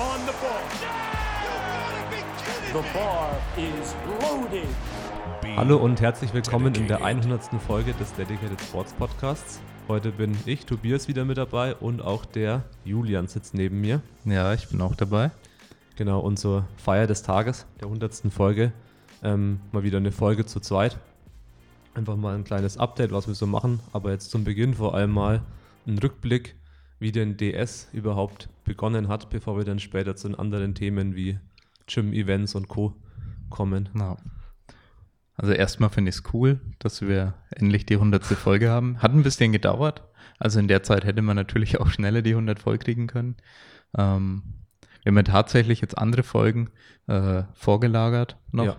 on the ball. The bar is loaded. Hallo und herzlich willkommen in der 100. Folge des Dedicated Sports Podcasts. Heute bin ich, Tobias, wieder mit dabei und auch der Julian sitzt neben mir. Ja, ich bin auch dabei. Genau, und zur Feier des Tages, der 100. Folge, ähm, mal wieder eine Folge zu zweit. Einfach mal ein kleines Update, was wir so machen, aber jetzt zum Beginn vor allem mal ein Rückblick, wie denn DS überhaupt begonnen hat, bevor wir dann später zu den anderen Themen wie Gym-Events und Co. kommen. Genau. Also erstmal finde ich es cool, dass wir endlich die 100. Folge haben. Hat ein bisschen gedauert. Also in der Zeit hätte man natürlich auch schneller die 100 voll kriegen können. Ähm, wir haben ja tatsächlich jetzt andere Folgen äh, vorgelagert noch, Ja.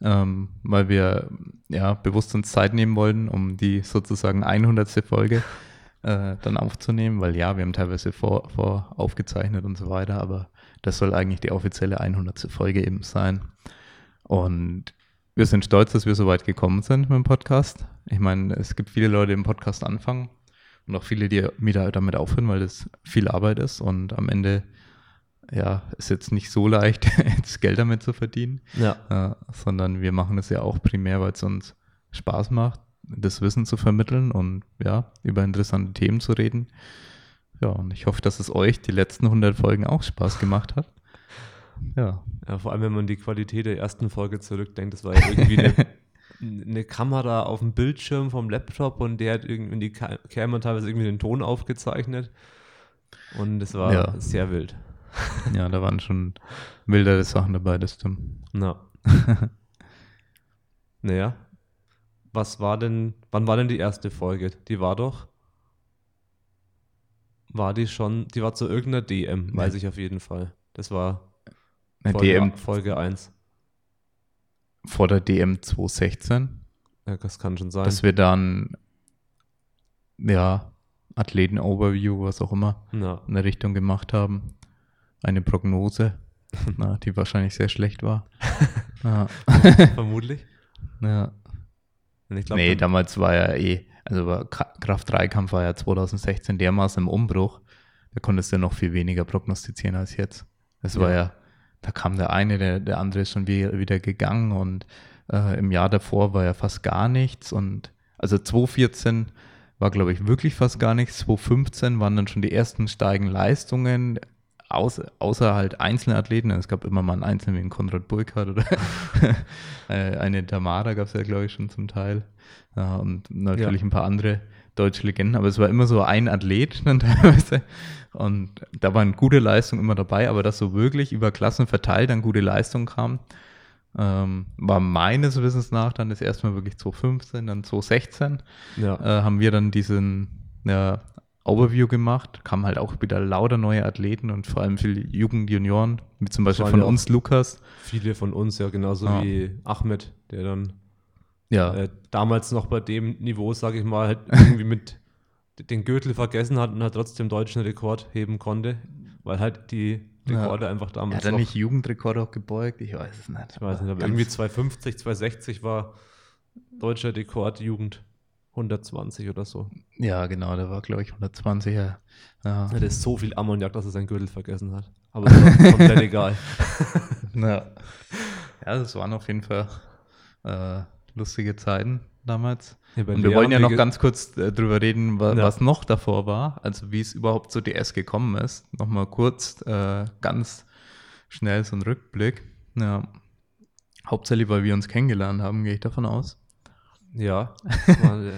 ähm, weil wir ja bewusst uns Zeit nehmen wollten, um die sozusagen 100. Folge äh, dann aufzunehmen, weil ja, wir haben teilweise vor, vor aufgezeichnet und so weiter, aber das soll eigentlich die offizielle 100. Folge eben sein. Und wir sind stolz, dass wir so weit gekommen sind mit dem Podcast. Ich meine, es gibt viele Leute, die im Podcast anfangen und auch viele, die wieder damit aufhören, weil das viel Arbeit ist und am Ende ja, ist jetzt nicht so leicht, jetzt Geld damit zu verdienen, Ja. äh, sondern wir machen es ja auch primär, weil es uns Spaß macht, das Wissen zu vermitteln und ja, über interessante Themen zu reden. Ja, und ich hoffe, dass es euch die letzten 100 Folgen auch Spaß gemacht hat. Ja, Ja, vor allem, wenn man die Qualität der ersten Folge zurückdenkt, das war ja irgendwie eine, eine Kamera auf dem Bildschirm vom Laptop und der hat irgendwie in die Ka- Kamera teilweise irgendwie den Ton aufgezeichnet. Und es war Ja. sehr wild. ja, da waren schon wildere Sachen dabei, das stimmt. Na. naja. Was war denn, wann war denn die erste Folge? Die war doch, war die schon, die war zu irgendeiner DM, weiß ich auf jeden Fall. Das war Folge, DM Folge 1. vor der DM 2016, Ja, das kann schon sein. dass wir dann, ja, Athleten-Overview, was auch immer, Na, in der Richtung gemacht haben. Eine Prognose, na, die wahrscheinlich sehr schlecht war. ja. vermutlich. ja. Und glaub, nee, damals war ja eh, also war Kra- Kraft-3-Kampf war ja 2016 dermaßen im Umbruch, da konntest du noch viel weniger prognostizieren als jetzt. Das war Ja. ja, da kam der eine, der, der andere ist schon wieder, wieder gegangen und äh, im Jahr davor war ja fast gar nichts und also 2014 war, glaube ich, wirklich fast gar nichts. 2015 waren dann schon die ersten steigenden Leistungen, außer, außer halt einzelne Athleten. Es gab immer mal einen Einzelnen wie einen Konrad Burkhardt oder äh, eine Tamara gab es ja, glaube ich, schon zum Teil. Ja, und natürlich ein paar andere deutsche Legenden, aber es war immer so ein Athlet dann teilweise. Und da waren gute Leistungen immer dabei, aber dass so wirklich über Klassen verteilt dann gute Leistung kam, ähm, war meines Wissens nach dann das erste Mal wirklich 2015, dann 2016 ja. äh, haben wir dann diesen ja, Overview gemacht, kamen halt auch wieder lauter neue Athleten und vor allem viele Jugendjunioren, wie zum Beispiel von ja uns Lukas. Viele von uns, ja, genauso Ja. wie Ahmed, der dann Ja, äh, damals noch bei dem Niveau, sage ich mal, halt irgendwie mit den Gürtel vergessen hat und halt trotzdem deutschen Rekord heben konnte, weil halt die Ja. Rekorde einfach er damals hat er nicht Jugendrekord auch gebeugt, ich weiß es nicht. ich weiß nicht, aber irgendwie 250, 260 war deutscher Rekord Jugend 120 oder so. Ja, genau, der war, glaube ich, 120er. Ja. Er hat so viel Ammoniak, dass er seinen Gürtel vergessen hat. Aber es war komplett egal. Ja. ja, das waren auf jeden Fall äh, lustige Zeiten damals. Ja, Und wir wollen ja noch ganz kurz äh, drüber reden, wa Ja. was noch davor war, also wie es überhaupt zu DS gekommen ist. Nochmal kurz, äh, ganz schnell so ein Rückblick. Ja. Hauptsächlich, weil wir uns kennengelernt haben, gehe ich davon aus. Ja, das war äh,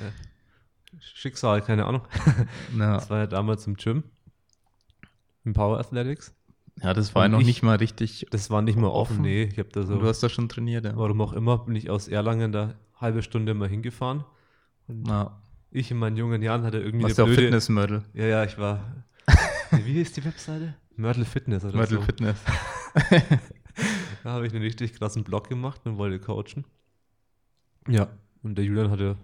Schicksal, keine Ahnung. Ja, Das war ja damals im Gym, im Power Athletics. ja das war ja noch ich- nicht mal richtig. Das war nicht mehr offen, Offen? nee. Ich habe da so, Du hast da schon trainiert, ja. warum auch immer, bin ich aus Erlangen da halbe Stunde mal hingefahren. Und ja. ich in meinen jungen Jahren hatte irgendwie Warst du eine auch blöde... Fitnessmodel? Ja, ja, ich war... Wie hieß die Webseite? Mörtel Fitness oder Model so. Fitness. Da habe ich einen richtig krassen Blog gemacht und wollte coachen. Ja, und der Julian hatte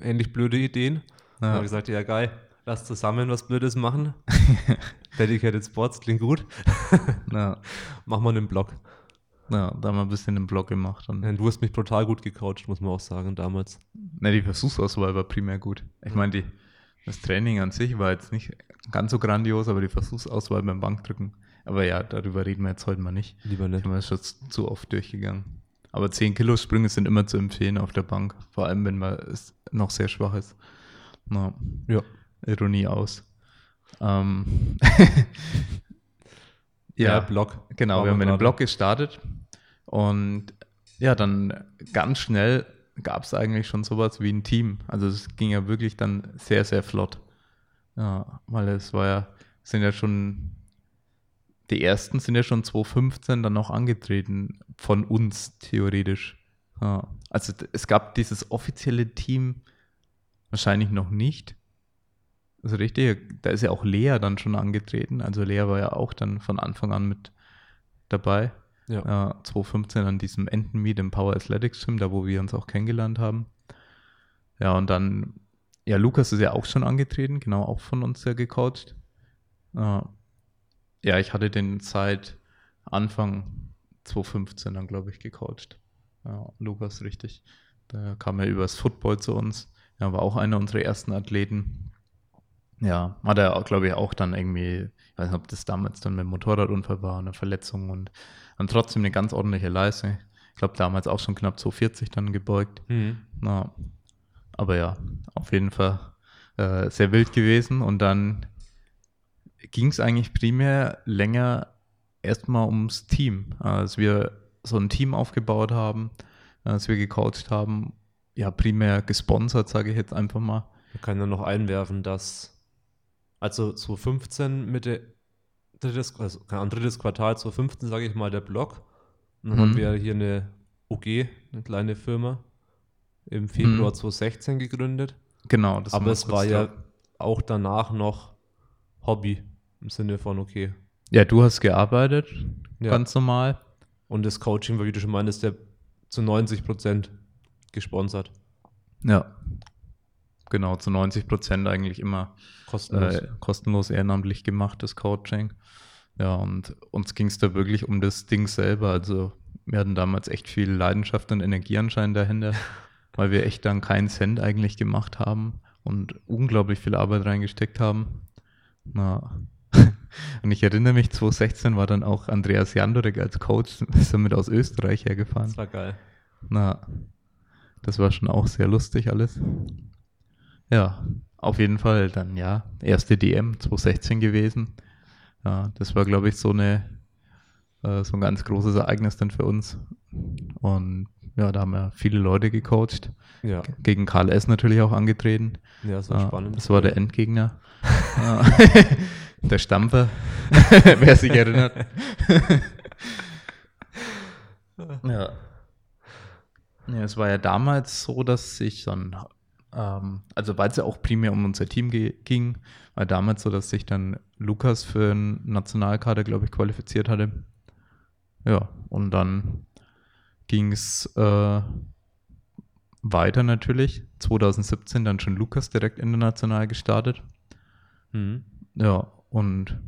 ähnlich blöde Ideen. Dann habe Ja. ich gesagt, ja geil, lass zusammen was Blödes machen. Dedicated Sports klingt gut. Ja. Mach mal einen Blog. Ja, da haben wir ein bisschen den Blog gemacht. Und, Du hast mich brutal gut gecoacht, muss man auch sagen, damals. ne, die Versuchsauswahl war primär gut. Ich meine, die, das Training an sich war jetzt nicht ganz so grandios, aber die Versuchsauswahl beim Bankdrücken Aber ja, darüber reden wir jetzt heute mal nicht. Lieber nicht. Haben wir schon zu oft durchgegangen. Aber 10 Kilo Sprünge sind immer zu empfehlen auf der Bank. Vor allem, wenn man noch sehr schwach ist. Na, Ja. Ironie aus. Ähm, Ja, ja, Block. genau. Wir haben einen gerade. Blog gestartet. Und ja, dann ganz schnell gab es eigentlich schon sowas wie ein Team. Also es ging ja wirklich dann sehr, sehr flott. Ja, weil es war ja, sind ja schon, die ersten sind ja schon 2015 dann noch angetreten von uns theoretisch. Ja, also es gab dieses offizielle Team wahrscheinlich noch nicht. Also richtig, da ist ja auch Lea dann schon angetreten. Also Lea war ja auch dann von Anfang an mit dabei. Ja. Ja, 2015 an diesem Entenmeet im Power Athletics Gym, da wo wir uns auch kennengelernt haben. Ja, und dann, ja, Lukas ist ja auch schon angetreten, genau, auch von uns ja gecoacht. Ja, ja ich hatte den seit Anfang 2015 dann, glaube ich, gecoacht. Ja, Lukas, richtig. Da kam er übers Football zu uns. Er war auch einer unserer ersten Athleten. Ja, hat er, glaube ich, auch dann irgendwie, ich weiß nicht, ob das damals dann mit dem Motorradunfall war, eine Verletzung und dann trotzdem eine ganz ordentliche Leistung. Ich glaube, damals auch schon knapp 240 dann gebeugt. Mhm. Na, aber ja, auf jeden Fall äh, sehr wild gewesen. Und dann ging es eigentlich primär länger erstmal ums Team. Als wir so ein Team aufgebaut haben, als wir gecoacht haben, ja, primär gesponsert, sage ich jetzt einfach mal. Man kann ja noch einwerfen, dass also 2015 Mitte drittes, also Ahnung, drittes Quartal 2015, sage ich mal, der Blog. Und dann Mhm. haben wir hier eine UG, eine kleine Firma, im Februar Mhm. 2016 gegründet. Genau, das Aber es war ja auch danach noch Hobby im Sinne von, okay. Ja, du hast gearbeitet, Ja. ganz normal. Und das Coaching war, wie du schon meintest, der zu 90 Prozent gesponsert. Ja. Genau, zu 90 Prozent eigentlich immer Kostenlos. äh, kostenlos ehrenamtlich gemacht, das Coaching. Ja, und uns ging es da wirklich um das Ding selber. Also wir hatten damals echt viel Leidenschaft und Energie anscheinend dahinter, weil wir echt dann keinen Cent eigentlich gemacht haben und unglaublich viel Arbeit reingesteckt haben. Na. Und ich erinnere mich, 2016 war dann auch Andreas Jandorek als Coach, ist damit aus Österreich hergefahren. das war geil. Na, das war schon auch sehr lustig alles. Ja, auf jeden Fall dann, ja, erste DM 2016 gewesen. Ja, das war, glaube ich, so eine, äh, so ein ganz großes Ereignis dann für uns. Und ja, da haben wir viele Leute gecoacht. Ja, Gegen Karl S. natürlich auch angetreten. ja das war Ja, spannend. Das war der Endgegner. Der Stampfer, wer sich erinnert. ja. Ja, es war ja damals so, dass sich dann, ähm, also weil es ja auch primär um unser Team ging, war damals so, dass sich dann Lukas für einen Nationalkader, glaube ich, qualifiziert hatte. Ja, und dann ging es äh, weiter natürlich. 2017 dann schon Lukas direkt international gestartet. Mhm. Ja, und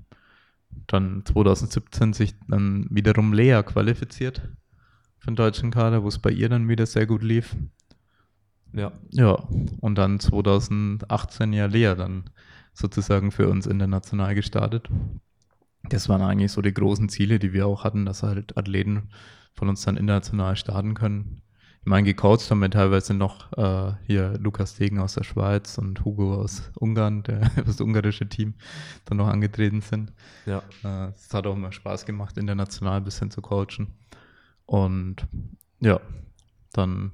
dann 2017 sich dann wiederum Lea qualifiziert für den deutschen Kader, wo es bei ihr dann wieder sehr gut lief. Ja, Ja, und dann 2018 ja Lea dann sozusagen für uns international gestartet. Das waren eigentlich so die großen Ziele, die wir auch hatten, dass halt Athleten von uns dann international starten können. Ich meine, gecoacht haben wir teilweise noch äh, hier Lukas Degen aus der Schweiz und Hugo aus Ungarn, der das ungarische Team, dann noch angetreten sind. ja. Äh, Es hat auch immer Spaß gemacht, international ein bisschen zu coachen. Und ja, dann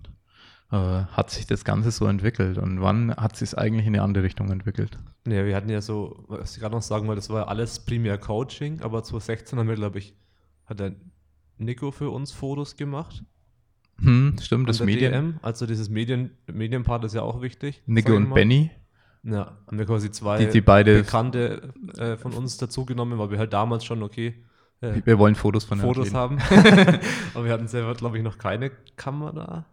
äh, hat sich das Ganze so entwickelt. Und wann hat sich es eigentlich in eine andere Richtung entwickelt? Ja, wir hatten ja so, was ich gerade noch sagen wollte, das war ja alles primär Coaching, aber 2016 haben wir, glaube ich, hat der Nico für uns Fotos gemacht. Hm, stimmt, das Medien. DM. Also dieses Medien, Medienpart ist ja auch wichtig. Ich und. Benny, Ja, haben wir quasi zwei die, die beide, Bekannte äh, von uns dazugenommen, weil wir halt damals schon, okay, äh, wir wollen Fotos von Fotos haben. aber wir hatten selber, glaube ich, noch keine Kamera.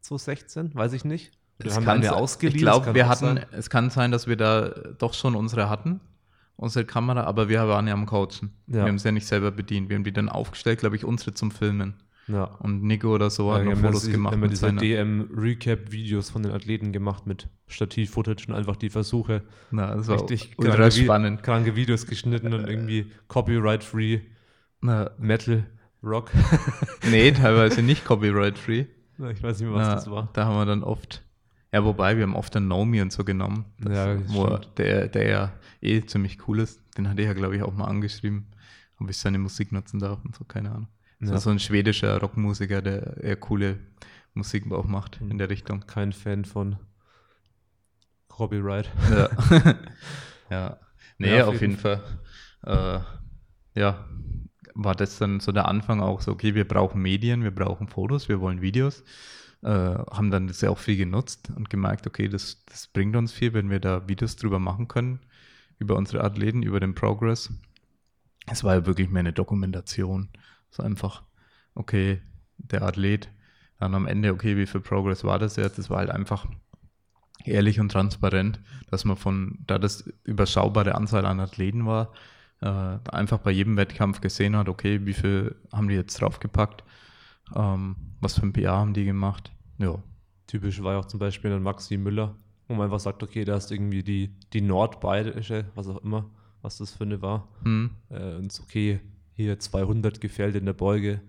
2016, weiß ich nicht. Wir Es haben sein- ausgeliehen. Ich das glaube, wir hatten, sein. es kann sein, dass wir da doch schon unsere hatten, unsere Kamera, aber wir waren ja am Coachen. Ja. Wir haben es ja nicht selber bedient. Wir haben die dann aufgestellt, glaube ich, unsere zum Filmen. Ja. Und Nico oder so hat Ja, noch wir haben Fotos das- gemacht haben wir mit diese seiner, DM-Recap-Videos von den Athleten gemacht mit Stativ-Footage und einfach die Versuche. na, das war Richtig ultra kranke spannend. Kranke Videos geschnitten und irgendwie Copyright-Free Metal, Rock. nee, teilweise nicht copyright-free. ich weiß nicht mehr, was Na, das war. Da haben wir dann oft, ja, wobei, wir haben oft dann Naomi und so genommen. Das, Ja, das wo der, der ja eh ziemlich cool ist. Den hatte ich ja, glaube ich, auch mal angeschrieben, ob ich seine Musik nutzen darf und so, keine Ahnung. Ja. so ein schwedischer Rockmusiker, der eher coole Musik auch macht Mhm. in der Richtung. Kein Fan von Copyright. Ja. ja. Nee, Ja, auf, jeden Fall. Äh, ja, war das dann so der Anfang auch so, okay, wir brauchen Medien, wir brauchen Fotos, wir wollen Videos. Äh, haben dann das ja auch viel genutzt und gemerkt, okay, das, das bringt uns viel, wenn wir da Videos drüber machen können, über unsere Athleten, über den Progress. Es war ja wirklich mehr eine Dokumentation. So einfach, okay, der Athlet, dann am Ende, okay, wie viel Progress war das jetzt? Das war halt einfach ehrlich und transparent, dass man von, da das überschaubare Anzahl an Athleten war, äh, einfach bei jedem Wettkampf gesehen hat, okay, wie viel haben die jetzt draufgepackt, ähm, was für ein PR haben die gemacht. Ja, Typisch war ja auch zum Beispiel dann Maxi Müller, wo man einfach sagt, okay, da ist irgendwie die, die nordbayerische, was auch immer, was das für eine war. hm. Äh, und ist okay, hier 200 gefällt in der Beuge,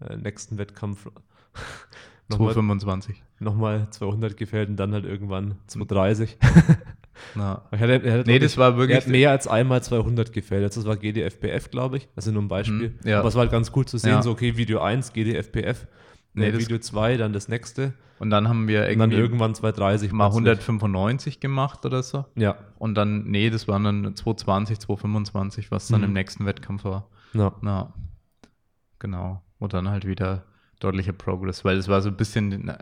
äh, nächsten Wettkampf nochmal, 225. nochmal 200 gefällt und dann halt irgendwann 230. Na, Er hatte, er hatte, Nee, das war er wirklich- hat mehr als einmal 200 gefällt. Das war GDFBF, glaube ich. Ist nur ein Beispiel. Mhm, ja. Aber es war halt ganz cool zu sehen, Ja. so okay, Video 1, GDFBF, Nee, das- Video 2, dann das nächste Und dann haben wir und dann irgendwie irgendwann 230. mal plötzlich. 195 gemacht oder so. Ja, Und dann, nee, das waren dann 220, 225, was dann Mhm. im nächsten Wettkampf war. Ja. Na, genau. Und dann halt wieder deutlicher Progress, weil es war so ein bisschen,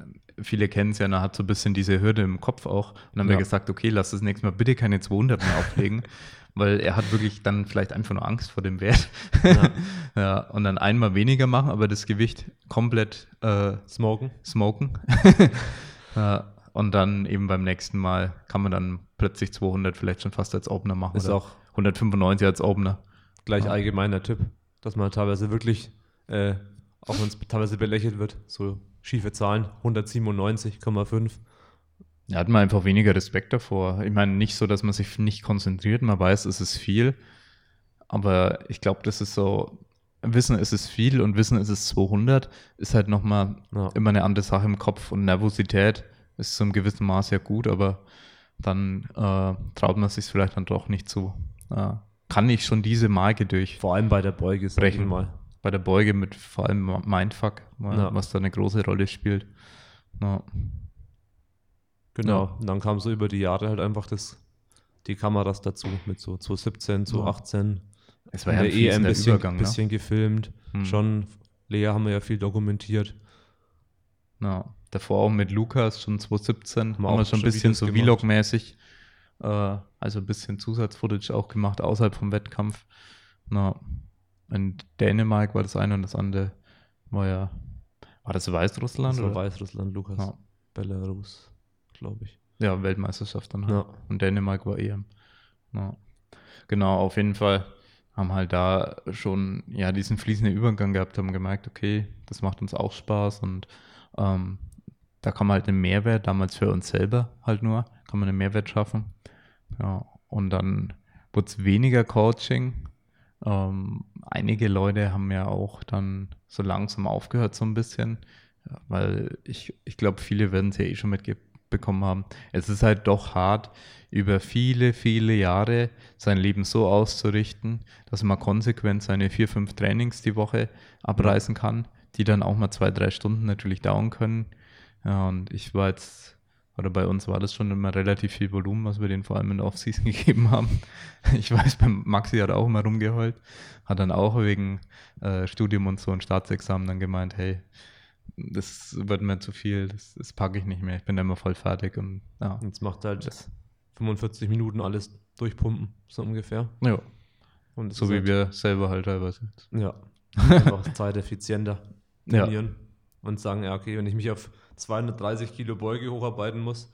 viele kennen es ja, man hat so ein bisschen diese Hürde im Kopf auch. Und dann haben wir Ja. gesagt, okay, lass das nächste Mal bitte keine 200 mehr auflegen, weil er hat wirklich dann vielleicht einfach nur Angst vor dem Wert. Ja. ja, und dann einmal weniger machen, aber das Gewicht komplett äh, Smoken. smoken. ja, und dann eben beim nächsten Mal kann man dann plötzlich 200 vielleicht schon fast als Opener machen. Ist oder auch 195 als Opener. Gleich Ja. allgemeiner Tipp, dass man teilweise wirklich, äh, auch wenn es teilweise belächelt wird, so schiefe Zahlen, 197,5. Da hat man einfach weniger Respekt davor. Ich meine, nicht so, dass man sich nicht konzentriert, man weiß, es ist viel, aber ich glaube, das ist so, Wissen ist es viel und Wissen ist es 200, ist halt nochmal Ja. immer eine andere Sache im Kopf und Nervosität ist zu einem gewissen Maß ja gut, aber dann äh, traut man sich vielleicht dann doch nicht zu. Äh, kann ich schon diese Marke durch Vor allem bei der Beuge, Brechen. mal. bei der Beuge mit vor allem Mindfuck, weil- Ja. was da eine große Rolle spielt. Ja. Genau. Ja. Und dann kam so über die Jahre halt einfach das, die Kameras dazu mit so 2017, 2018. Es war ja ein EM ein fließender bisschen, Übergang. Ne? bisschen gefilmt. Hm. Schon, Lea haben wir ja viel dokumentiert. Ja, davor auch mit Lukas, schon 2017, haben wir schon ein bisschen so. Vlog-mäßig, also ein bisschen Zusatzfootage auch gemacht, außerhalb vom Wettkampf. Na, in Dänemark war das eine und das andere war ja, war das Weißrussland? Das war oder? Weißrussland, Lukas. Ja. Belarus, glaube ich. Ja, Weltmeisterschaft dann halt. Ja. Und Dänemark war EM. Ja. Genau, auf jeden Fall haben halt da schon ja diesen fließenden Übergang gehabt, haben gemerkt, okay, das macht uns auch Spaß und ähm, da kann man halt einen Mehrwert, damals für uns selber halt nur, kann man einen Mehrwert schaffen. Ja, und dann wurde es weniger Coaching. Ähm, einige Leute haben ja auch dann so langsam aufgehört, so ein bisschen, weil ich, ich glaube, viele werden es ja eh schon mitbekommen haben. Es ist halt doch hart, über viele, viele Jahre sein Leben so auszurichten, dass man konsequent seine vier, fünf Trainings die Woche abreißen kann, die dann auch mal zwei, drei Stunden natürlich dauern können. Ja, und ich war jetzt, oder bei uns war das schon immer relativ viel Volumen, was wir denen vor allem in der Offseason gegeben haben. Ich weiß, beim Maxi hat er auch immer rumgeheult, hat dann auch wegen äh, Studium und so ein Staatsexamen dann gemeint, hey, das wird mir zu viel, das, das packe ich nicht mehr, ich bin immer voll fertig und ja. Jetzt macht halt 45 Minuten alles durchpumpen, so ungefähr. ja Und so wie halt, wir selber halt teilweise. Ja. Einfach zeiteffizienter Ja. Und sagen, ja, okay, wenn ich mich auf 230 Kilo Beuge hocharbeiten muss,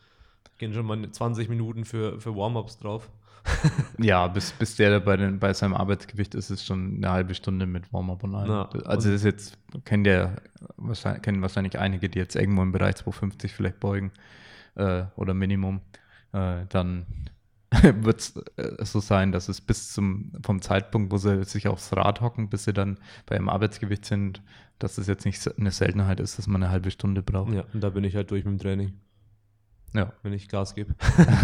Gehen schon mal 20 Minuten für, für Warm-ups drauf. Ja, bis, bis der bei, den, bei seinem Arbeitsgewicht ist, ist schon eine halbe Stunde mit Warm-up und allem. Ja, also das ist jetzt, kennen der wahrscheinlich, kennen wahrscheinlich einige, die jetzt irgendwo im Bereich 250 vielleicht beugen äh, oder Minimum. Äh, dann wird es äh, so sein, dass es bis zum vom Zeitpunkt, wo sie sich aufs Rad hocken, bis sie dann beim Arbeitsgewicht sind, dass es jetzt nicht eine Seltenheit ist, dass man eine halbe Stunde braucht. Ja, und da bin ich halt durch mit dem Training, ja. wenn ich Gas gebe.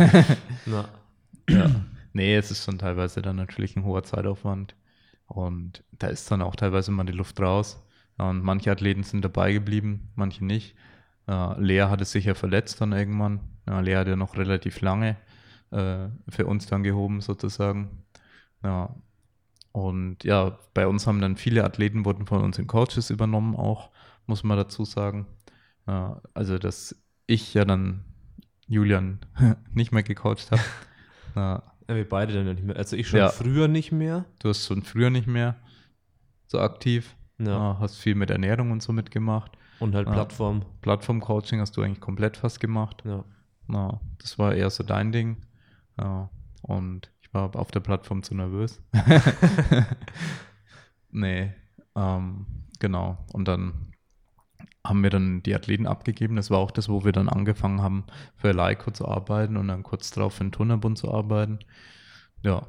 Na, Ja. Nee, es ist schon teilweise dann natürlich ein hoher Zeitaufwand. Und da ist dann auch teilweise mal die Luft raus. Und manche Athleten sind dabei geblieben, manche nicht. Äh, Lea hatte sich ja verletzt dann irgendwann. Ja, Lea hat ja noch relativ lange äh, für uns dann gehoben, sozusagen. Ja. Und ja, bei uns haben dann viele Athleten wurden von uns in Coaches übernommen, auch, muss man dazu sagen. Ja, also, dass ich ja dann Julian nicht mehr gecoacht habe. Ja, ja, wir beide dann ja nicht mehr. Also ich schon früher nicht mehr. Du hast schon früher nicht mehr so aktiv. Ja. Hast viel mit Ernährung und so mitgemacht. Und halt. Plattform. Plattform-Coaching hast du eigentlich komplett fast gemacht. Ja. Ja, das war eher so dein Ding. Ja, und ich war auf der Plattform zu nervös. nee, ähm, genau. Und dann haben wir dann die Athleten abgegeben. Das war auch das, wo wir dann angefangen haben, für Leico zu arbeiten und dann kurz darauf für den Turnerbund zu arbeiten. Ja,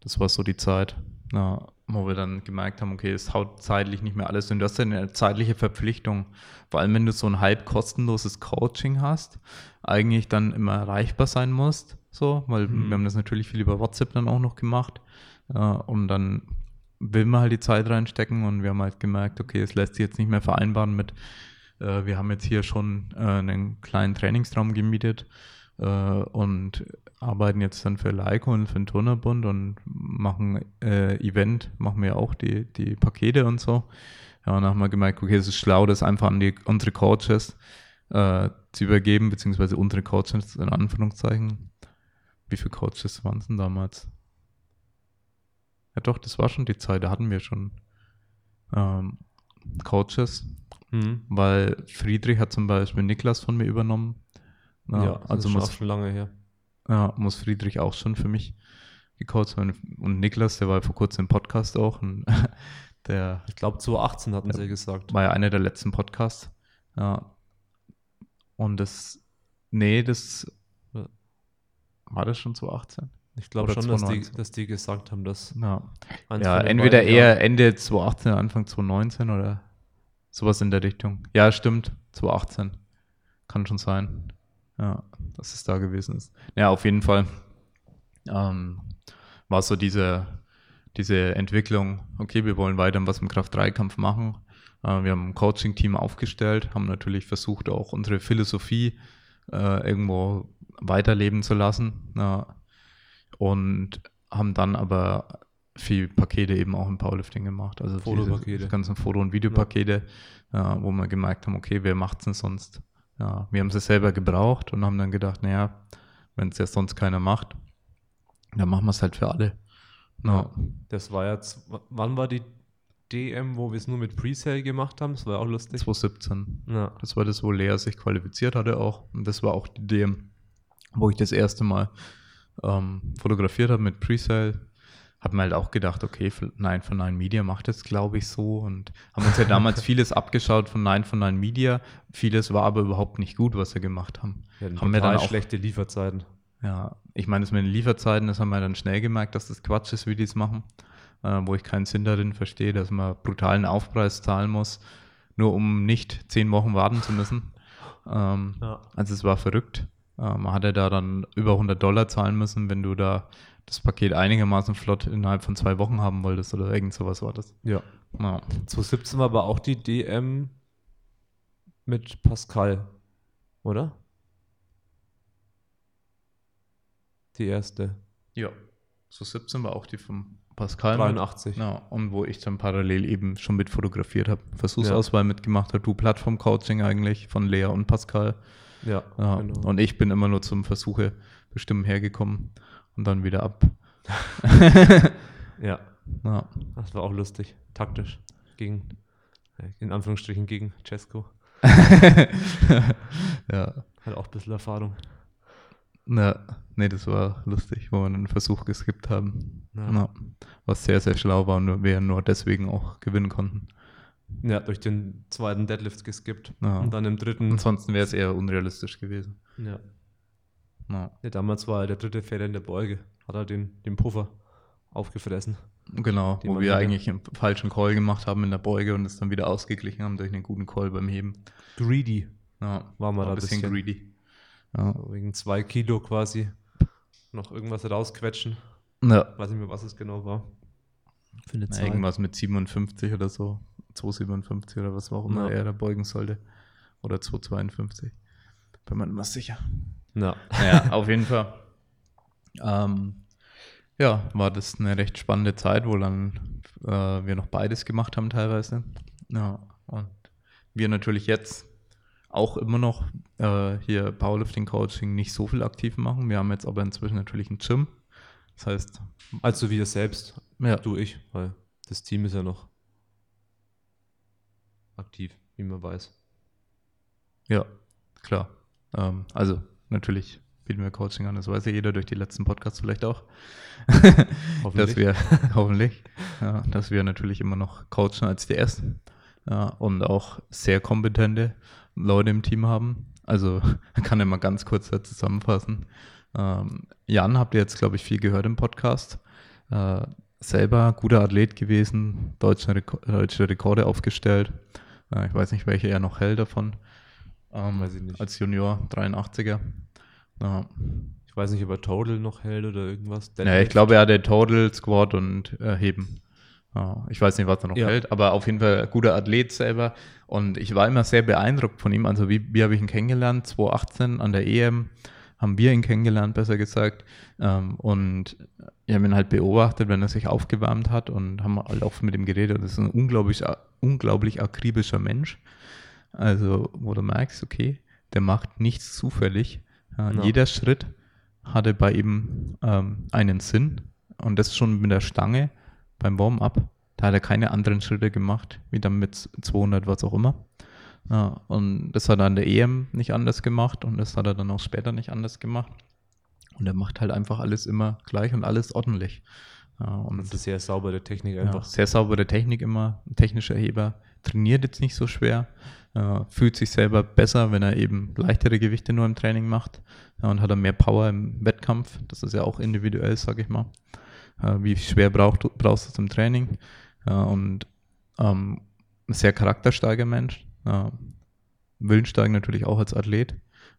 das war so die Zeit, ja, wo wir dann gemerkt haben, okay, es haut zeitlich nicht mehr alles hin. Du hast ja eine zeitliche Verpflichtung, vor allem wenn du so ein halb kostenloses Coaching hast, eigentlich dann immer erreichbar sein musst, so, weil Mhm. wir haben das natürlich viel über WhatsApp dann auch noch gemacht äh, und dann will man halt die Zeit reinstecken und wir haben halt gemerkt, okay, es lässt sich jetzt nicht mehr vereinbaren mit, äh, wir haben jetzt hier schon äh, einen kleinen Trainingsraum gemietet äh, und arbeiten jetzt dann für Leico und für den Turnerbund und machen äh, Event, machen wir auch die, die Pakete und so. Ja, und dann haben wir gemerkt, okay, es ist schlau, das einfach an die, unsere Coaches äh, zu übergeben, beziehungsweise unsere Coaches in Anführungszeichen. Wie viele Coaches waren es denn damals? Ja doch, das war schon die Zeit, da hatten wir schon ähm, Coaches, Hm. weil Friedrich hat zum Beispiel Niklas von mir übernommen. Ja, das also muss, schon lange her. ja, muss Friedrich auch schon für mich gecoacht werden. Und Niklas, der war vor kurzem im Podcast auch. Der Ich glaube 2018 hatten sie gesagt. war ja einer der letzten Podcasts. Ja. Und das, nee, das war das schon 2018. Ich glaube schon, dass die, 2019. dass die gesagt haben, dass Ja, ja entweder beiden eher Jahren- Ende 2018, Anfang 2019 oder sowas in der Richtung. Ja, stimmt, 2018. Kann schon sein. Ja, dass es da gewesen ist. Ja, auf jeden Fall ähm, war so diese, diese Entwicklung, okay, wir wollen weiter was im Kraft-3-Kampf machen. Äh, wir haben ein Coaching-Team aufgestellt, haben natürlich versucht, auch unsere Philosophie äh, irgendwo weiterleben zu lassen. Ja. Und haben dann aber viel Pakete eben auch im Powerlifting gemacht. Also Fotopakete. diese ganzen Foto- und Videopakete, ja, wo wir gemerkt haben, okay, wer macht's denn sonst? Ja, wir haben sie selber gebraucht und haben dann gedacht, naja, wenn es ja sonst keiner macht, dann machen wir es halt für alle. Ja. Das war jetzt, wann war die DM, wo wir es nur mit Presale gemacht haben? Das war auch lustig. 2017. Ja. Das war das, wo Lea sich qualifiziert hatte auch. Und das war auch die DM, wo ich das erste Mal ähm, fotografiert habe mit Presale. Hab mir halt auch gedacht, okay, Nine von Nine Media macht das, glaube ich, so. Und haben uns ja damals vieles abgeschaut von Nine von Nine Media. Vieles war aber überhaupt nicht gut, was sie gemacht haben. Hatten haben wir dann auch, schlechte Lieferzeiten. ja, ich meine, das mit den Lieferzeiten, das haben wir dann schnell gemerkt, dass das Quatsch ist, wie die es machen. Äh, wo ich keinen Sinn darin verstehe, dass man brutalen Aufpreis zahlen muss, nur um nicht zehn Wochen warten zu müssen. Ähm, Ja. Also es war verrückt. Äh, man hatte da dann über 100 Dollar zahlen müssen, wenn du da das Paket einigermaßen flott innerhalb von zwei Wochen haben wolltest oder irgend sowas war das. Ja. Ja. 2017 war aber auch die DM mit Pascal, oder? Die erste. ja. So 17 war auch die von Pascal. 83. Ja, und wo ich dann parallel eben schon mit fotografiert habe. Versuchsauswahl mitgemacht habe. Du Plattform-Coaching eigentlich von Lea und Pascal. Ja, Ja, genau. Und ich bin immer nur zum Versuche bestimmen hergekommen und dann wieder ab. ja, Ja, das war auch lustig. Taktisch. Gegen, äh, in Anführungsstrichen gegen Cesco. ja. Hat auch ein bisschen Erfahrung. Na, nee, das war lustig, wo wir einen Versuch geskippt haben. Ja. Ja. Was sehr, sehr schlau war und wir nur deswegen auch gewinnen konnten. Ja, durch den zweiten Deadlift geskippt. Ja. Und dann im dritten. Ansonsten wäre es eher unrealistisch gewesen. Ja. Ja. ja, damals war der dritte Fehler in der Beuge. Hat er den, den Puffer aufgefressen. Genau, wo man wir eigentlich einen falschen Call gemacht haben in der Beuge und es dann wieder ausgeglichen haben durch einen guten Call beim Heben. Greedy. Ja, War mal da ein bisschen, bisschen. greedy. Ja. Wegen zwei Kilo quasi. Noch irgendwas rausquetschen. Ja. Weiß nicht mehr, was es genau war. Für eine Ja, Zahl. irgendwas mit 57 oder so. 257 oder was auch immer Ja. er da beugen sollte. Oder 252. Bin mir nicht mehr sicher. Ja. Naja, auf jeden Fall. Ähm, ja, war das eine recht spannende Zeit, wo dann äh, wir noch beides gemacht haben teilweise. Ja, und wir natürlich jetzt auch immer noch äh, hier Powerlifting Coaching nicht so viel aktiv machen. Wir haben jetzt aber inzwischen natürlich ein Gym. Das heißt, Also wir selbst. ja, Du, ich. Weil das Team ist ja noch aktiv, wie man weiß. ja, klar. Ähm, also natürlich bieten wir Coaching an, das weiß ja jeder durch die letzten Podcasts vielleicht auch. dass wir hoffentlich, ja, dass wir natürlich immer noch coachen als DS ja, und auch sehr kompetente Leute im Team haben. Also kann ich mal ganz kurz da zusammenfassen. Ähm, Jan habt ihr jetzt, glaube ich, viel gehört im Podcast. Äh, selber guter Athlet gewesen, deutsche, Reko deutsche Rekorde aufgestellt. Äh, ich weiß nicht, welche er noch hält davon. Ähm, Weiß ich nicht. Als Junior 83er. Ja. Ich weiß nicht, ob er Total noch hält oder irgendwas. Ja, ich glaube, er hatte Total, Squat und äh, Heben. Ja, ich weiß nicht, was er noch Ja. hält, aber auf jeden Fall ein guter Athlet selber. Und ich war immer sehr beeindruckt von ihm. Also, wie, wie habe ich ihn kennengelernt? 2018 an der EM haben wir ihn kennengelernt, besser gesagt. Ähm, und ich habe ihn halt beobachtet, wenn er sich aufgewärmt hat und haben halt auch mit ihm geredet. Das ist ein unglaublich, unglaublich akribischer Mensch. Also, wo du merkst, okay, der macht nichts zufällig. Ja, Ja. Jeder Schritt hatte bei ihm ähm, einen Sinn. Und das schon mit der Stange beim Warm-up. Da hat er keine anderen Schritte gemacht, wie dann mit 200, was auch immer. Ja, und das hat er an der EM nicht anders gemacht und das hat er dann auch später nicht anders gemacht. Und er macht halt einfach alles immer gleich und alles ordentlich. Ja, und Das ist sehr saubere Technik ja, einfach. sehr saubere Technik immer, ein technischer Heber, trainiert jetzt nicht so schwer, äh, fühlt sich selber besser, wenn er eben leichtere Gewichte nur im Training macht ja, und hat er mehr Power im Wettkampf. Das ist ja auch individuell, sag ich mal. Wie schwer braucht, du- brauchst du es im Training? Ja, und ähm, ein sehr charakterstarker Mensch. Ja, willensstark natürlich auch als Athlet.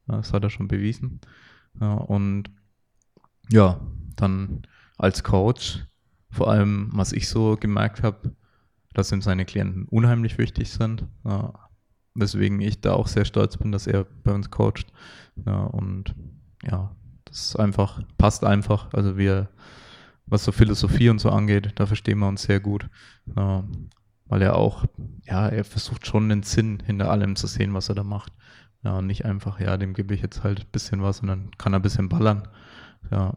Das hat er schon bewiesen. Und ja, dann als Coach, vor allem, was ich so gemerkt habe, dass ihm seine Klienten unheimlich wichtig sind. Weswegen ich da auch sehr stolz bin, dass er bei uns coacht. Und ja, das einfach, passt einfach. Also wir, was so Philosophie und so angeht, da verstehen wir uns sehr gut. Weil er auch, ja, er versucht schon den Sinn hinter allem zu sehen, was er da macht. Ja, und nicht einfach, ja, dem gebe ich jetzt halt ein bisschen was und dann kann er ein bisschen ballern. Ja,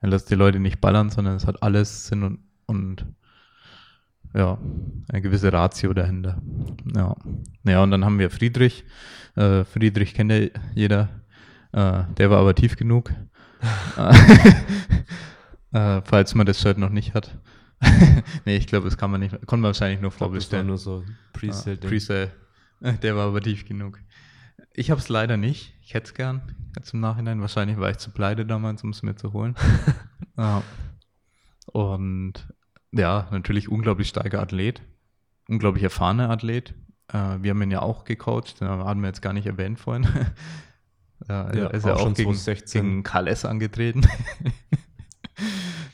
er lässt die Leute nicht ballern, sondern es hat alles Sinn und, und ja, eine gewisse Ratio dahinter. Ja, ja und dann haben wir Friedrich. Äh, Friedrich kennt ja jeder. Äh, der war aber tief genug. äh, falls man das Shirt noch nicht hat. nee, ich glaube, das kann man nicht, konnte man wahrscheinlich nur glaub, das war vorbestellen. nur so Ah, Presale-Ding. Presale. Der war aber tief genug. Ich habe es leider nicht. Ich hätte es gern. Jetzt im Nachhinein. Wahrscheinlich war ich zu pleite damals, um es mir zu holen. ja. Und ja, natürlich unglaublich starker Athlet. Unglaublich erfahrener Athlet. Äh, wir haben ihn ja auch gecoacht. Den haben wir jetzt gar nicht erwähnt vorhin. ja, Ja, er ist ja auch auch schon gegen, 2016. gegen Karl S. angetreten.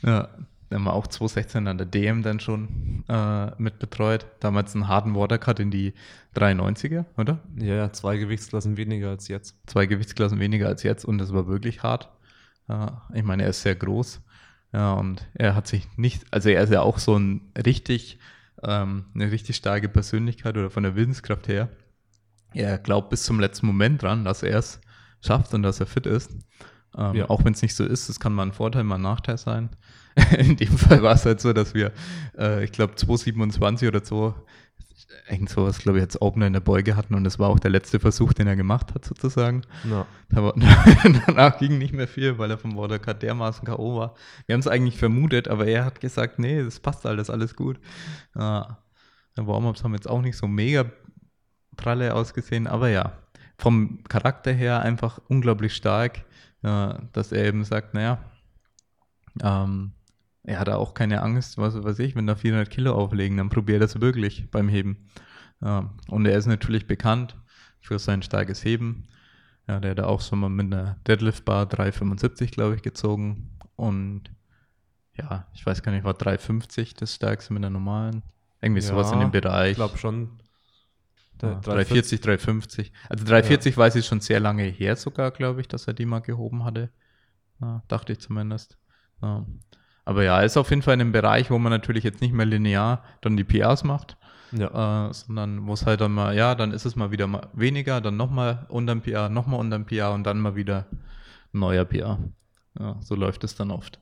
ja, haben wir auch 2016 an der DM dann schon äh, mit betreut. Damals einen harten Watercut in die 93er, oder? Ja, ja, zwei Gewichtsklassen weniger als jetzt. Zwei Gewichtsklassen weniger als jetzt und das war wirklich hart. Ja, ich meine, er ist sehr groß. Ja, und er hat sich nicht, also er ist ja auch so ein richtig, ähm, eine richtig starke Persönlichkeit oder von der Willenskraft her. Er glaubt bis zum letzten Moment dran, dass er es schafft und dass er fit ist. Ähm, Ja. Auch wenn es nicht so ist, das kann mal ein Vorteil, mal ein Nachteil sein. In dem Fall war es halt so, dass wir, äh, ich glaube, 227 oder so irgend sowas, glaube ich, als Opener in der Beuge hatten und das war auch der letzte Versuch, den er gemacht hat, sozusagen. Ja. Aber danach ging nicht mehr viel, weil er vom Watercard dermaßen K.O. war. Wir haben es eigentlich vermutet, aber er hat gesagt, nee, das passt alles, alles gut. Ja. Warm-Ups haben jetzt auch nicht so mega pralle ausgesehen, aber ja, vom Charakter her einfach unglaublich stark, äh, dass er eben sagt, naja, ähm, er hat auch keine Angst, was weiß ich, wenn da 400 Kilo auflegen, dann probiert er das wirklich beim Heben. Ja, und er ist natürlich bekannt für sein starkes Heben. Ja, der hat auch schon mal mit einer Deadlift Bar 375, glaube ich, gezogen. Und ja, ich weiß gar nicht, war 350 das stärkste mit der normalen? Irgendwie sowas in dem Bereich. Ich glaube schon. Ja, 340, 350. Also 340 ja. weiß ich schon sehr lange her sogar, glaube ich, dass er die mal gehoben hatte. Ja, dachte ich zumindest. Aber ja, ist auf jeden Fall in einem Bereich, wo man natürlich jetzt nicht mehr linear dann die PRs macht, ja. äh, sondern muss halt dann mal, ja, dann ist es mal wieder mal weniger, dann nochmal unter dem PR, nochmal unter dem PR und dann mal wieder neuer PR. Ja, so läuft es dann oft.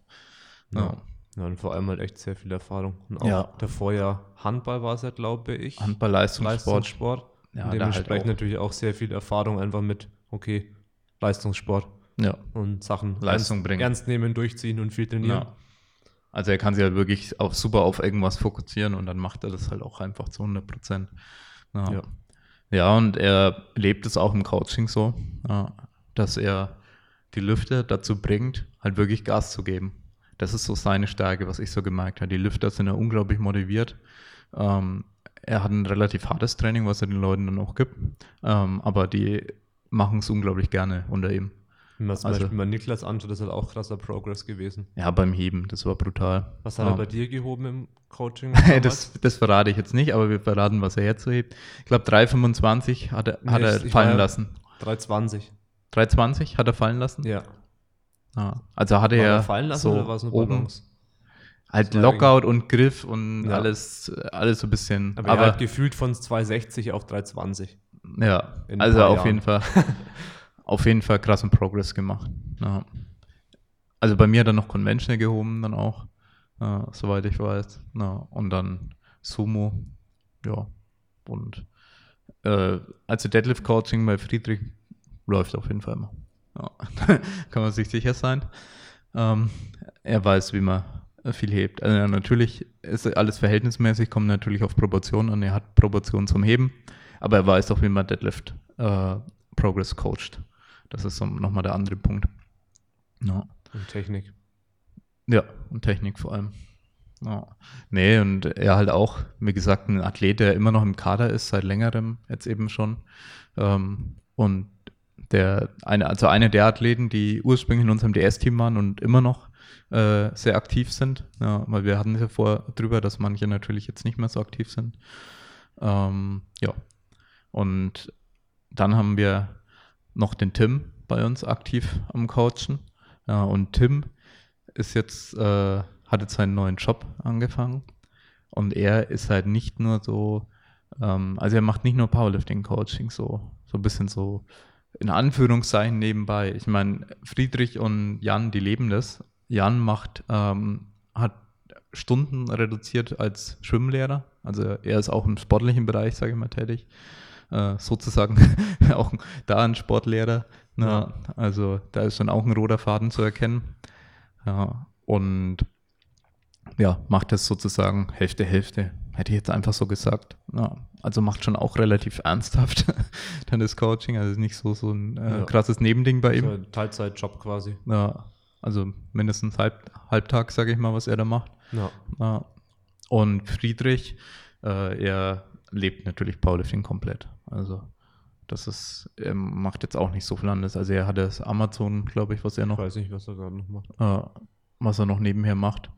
Ja. ja. und vor allem halt echt sehr viel Erfahrung. Und auch ja. davor ja Handball war es ja, glaube ich. Handball, Leistungssport. Leistungssport. Ja, und dementsprechend halt natürlich auch sehr viel Erfahrung einfach mit, okay, Leistungssport. Ja. Und Sachen Leistung ernst, bringen. ernst nehmen, durchziehen und viel trainieren. Ja. Also er kann sich halt wirklich auf, super auf irgendwas fokussieren und dann macht er das halt auch einfach zu 100 Prozent. Ja. ja. ja. und er lebt es auch im Coaching so, ja, dass er die Lüfter dazu bringt, halt wirklich Gas zu geben. Das ist so seine Stärke, was ich so gemerkt habe. Die Lüfter sind ja unglaublich motiviert. Ähm, er hat ein relativ hartes Training, was er den Leuten dann auch gibt. Ähm, aber die machen es unglaublich gerne unter ihm. Wenn man zum also, Beispiel mal Niklas anschaut, das ist halt auch krasser Progress gewesen. Ja, beim Heben, das war brutal. Was hat ja. er bei dir gehoben im Coaching? das, das verrate ich jetzt nicht, aber wir verraten, was er jetzt so hebt. Ich glaube, 3,25 hat er, nee, hat er fallen lassen. 3,20. 3,20 hat er fallen lassen? Ja. ja. Also hatte war er fallen lassen so oder war es nur oben? Halt Lockout und Griff und ja. alles, alles so ein bisschen. Aber, aber er hat gefühlt von 2,60 auf 3,20. Ja, also auf Jahren. jeden Fall. auf jeden Fall krassen Progress gemacht. Ja. Also bei mir er noch Conventional gehoben, dann auch, äh, soweit ich weiß. Ja, und dann Sumo, ja. Und äh, also Deadlift Coaching bei Friedrich läuft auf jeden Fall immer. Ja. Kann man sich sicher sein. Ähm, er weiß, wie man viel hebt. Also natürlich ist alles verhältnismäßig, kommt natürlich auf Proportionen an. Er hat Proportionen zum Heben, aber er weiß auch, wie man Deadlift äh, Progress coacht. Das ist so nochmal der andere Punkt. Ja. Und Technik. Ja, und Technik vor allem. Ja. Nee, und er halt auch, wie gesagt, ein Athlet, der immer noch im Kader ist, seit längerem jetzt eben schon. Ähm, und der eine, also einer der Athleten, die ursprünglich in unserem DS-Team waren und immer noch äh, sehr aktiv sind. Ja, weil wir hatten es ja vor drüber, dass manche natürlich jetzt nicht mehr so aktiv sind. Ähm, ja. Und dann haben wir noch den Tim bei uns aktiv am Coachen. Ja, und Tim ist jetzt, äh, hat jetzt seinen neuen Job angefangen. Und er ist halt nicht nur so, ähm, also er macht nicht nur Powerlifting-Coaching, so, so ein bisschen so in Anführungszeichen nebenbei. Ich meine, Friedrich und Jan, die leben das. Jan macht, ähm, hat Stunden reduziert als Schwimmlehrer. Also er ist auch im sportlichen Bereich, sage ich mal, tätig äh, sozusagen auch da ein Sportlehrer. Ne? Ja. Also da ist dann auch ein roter Faden zu erkennen. Ja, und ja, macht das sozusagen Hälfte, Hälfte. Hätte ich jetzt einfach so gesagt. Ja, also macht schon auch relativ ernsthaft dann das Coaching. Also ist nicht so, so ein äh, krasses Nebending bei ihm. Teilzeitjob quasi. Ja, also mindestens halb, Halbtag, sage ich mal, was er da macht. Ja. ja. Und Friedrich, äh, er lebt natürlich Powerlifting komplett. Also das ist, er macht jetzt auch nicht so viel anderes. Also er hat das Amazon, glaube ich, was er noch. Ich weiß nicht, was er gerade noch macht. Äh, was er noch nebenher macht.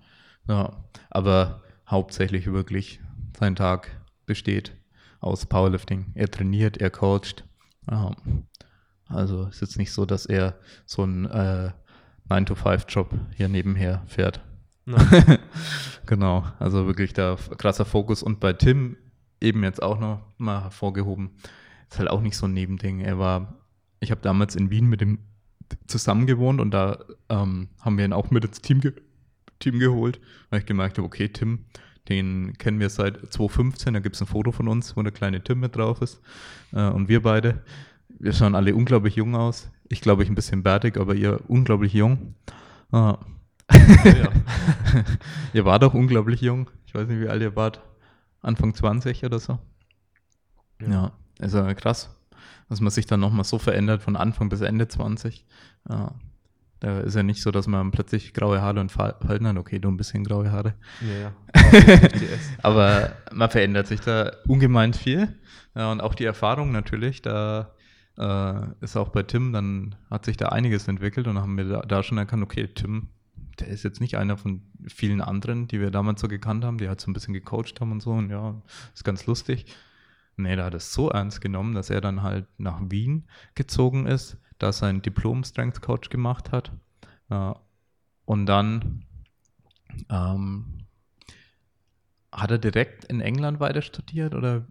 Ja, aber hauptsächlich wirklich sein Tag besteht aus Powerlifting. Er trainiert, er coacht. Ja. Also es ist jetzt nicht so, dass er so einen äh, 9-to-5-Job hier nebenher fährt. genau, also wirklich da krasser Fokus. Und bei Tim eben jetzt auch noch mal hervorgehoben, ist halt auch nicht so ein Nebending. Er war, ich habe damals in Wien mit ihm zusammen gewohnt und da ähm, haben wir ihn auch mit ins Team, ge Team geholt, weil ich gemerkt habe, okay, Tim, Den kennen wir seit 2015. Da gibt es ein Foto von uns, wo der kleine Tim mit drauf ist. Äh, und wir beide. Wir schauen alle unglaublich jung aus. Ich glaube, ich ein bisschen bärtig, aber ihr unglaublich jung. Ah. Ja. ihr wart auch unglaublich jung. Ich weiß nicht, wie alt ihr wart. Anfang 20 oder so. Ja, also krass, dass man sich dann nochmal so verändert von Anfang bis Ende 20. Ja, da ist ja nicht so, dass man plötzlich graue Haare und Falten hat. Okay, du ein bisschen graue Haare. Ja, ja. Aber man verändert sich da ungemein viel. Ja, und auch die Erfahrung natürlich, da äh, ist auch bei Tim, dann hat sich da einiges entwickelt und haben wir da, da schon erkannt, okay, Tim, der ist jetzt nicht einer von vielen anderen, die wir damals so gekannt haben, die halt so ein bisschen gecoacht haben und so und ja, ist ganz lustig. Nee, da hat es so ernst genommen, dass er dann halt nach Wien gezogen ist, da sein Diplom Strength Coach gemacht hat. Äh, und dann ähm, hat er direkt in England weiter studiert oder?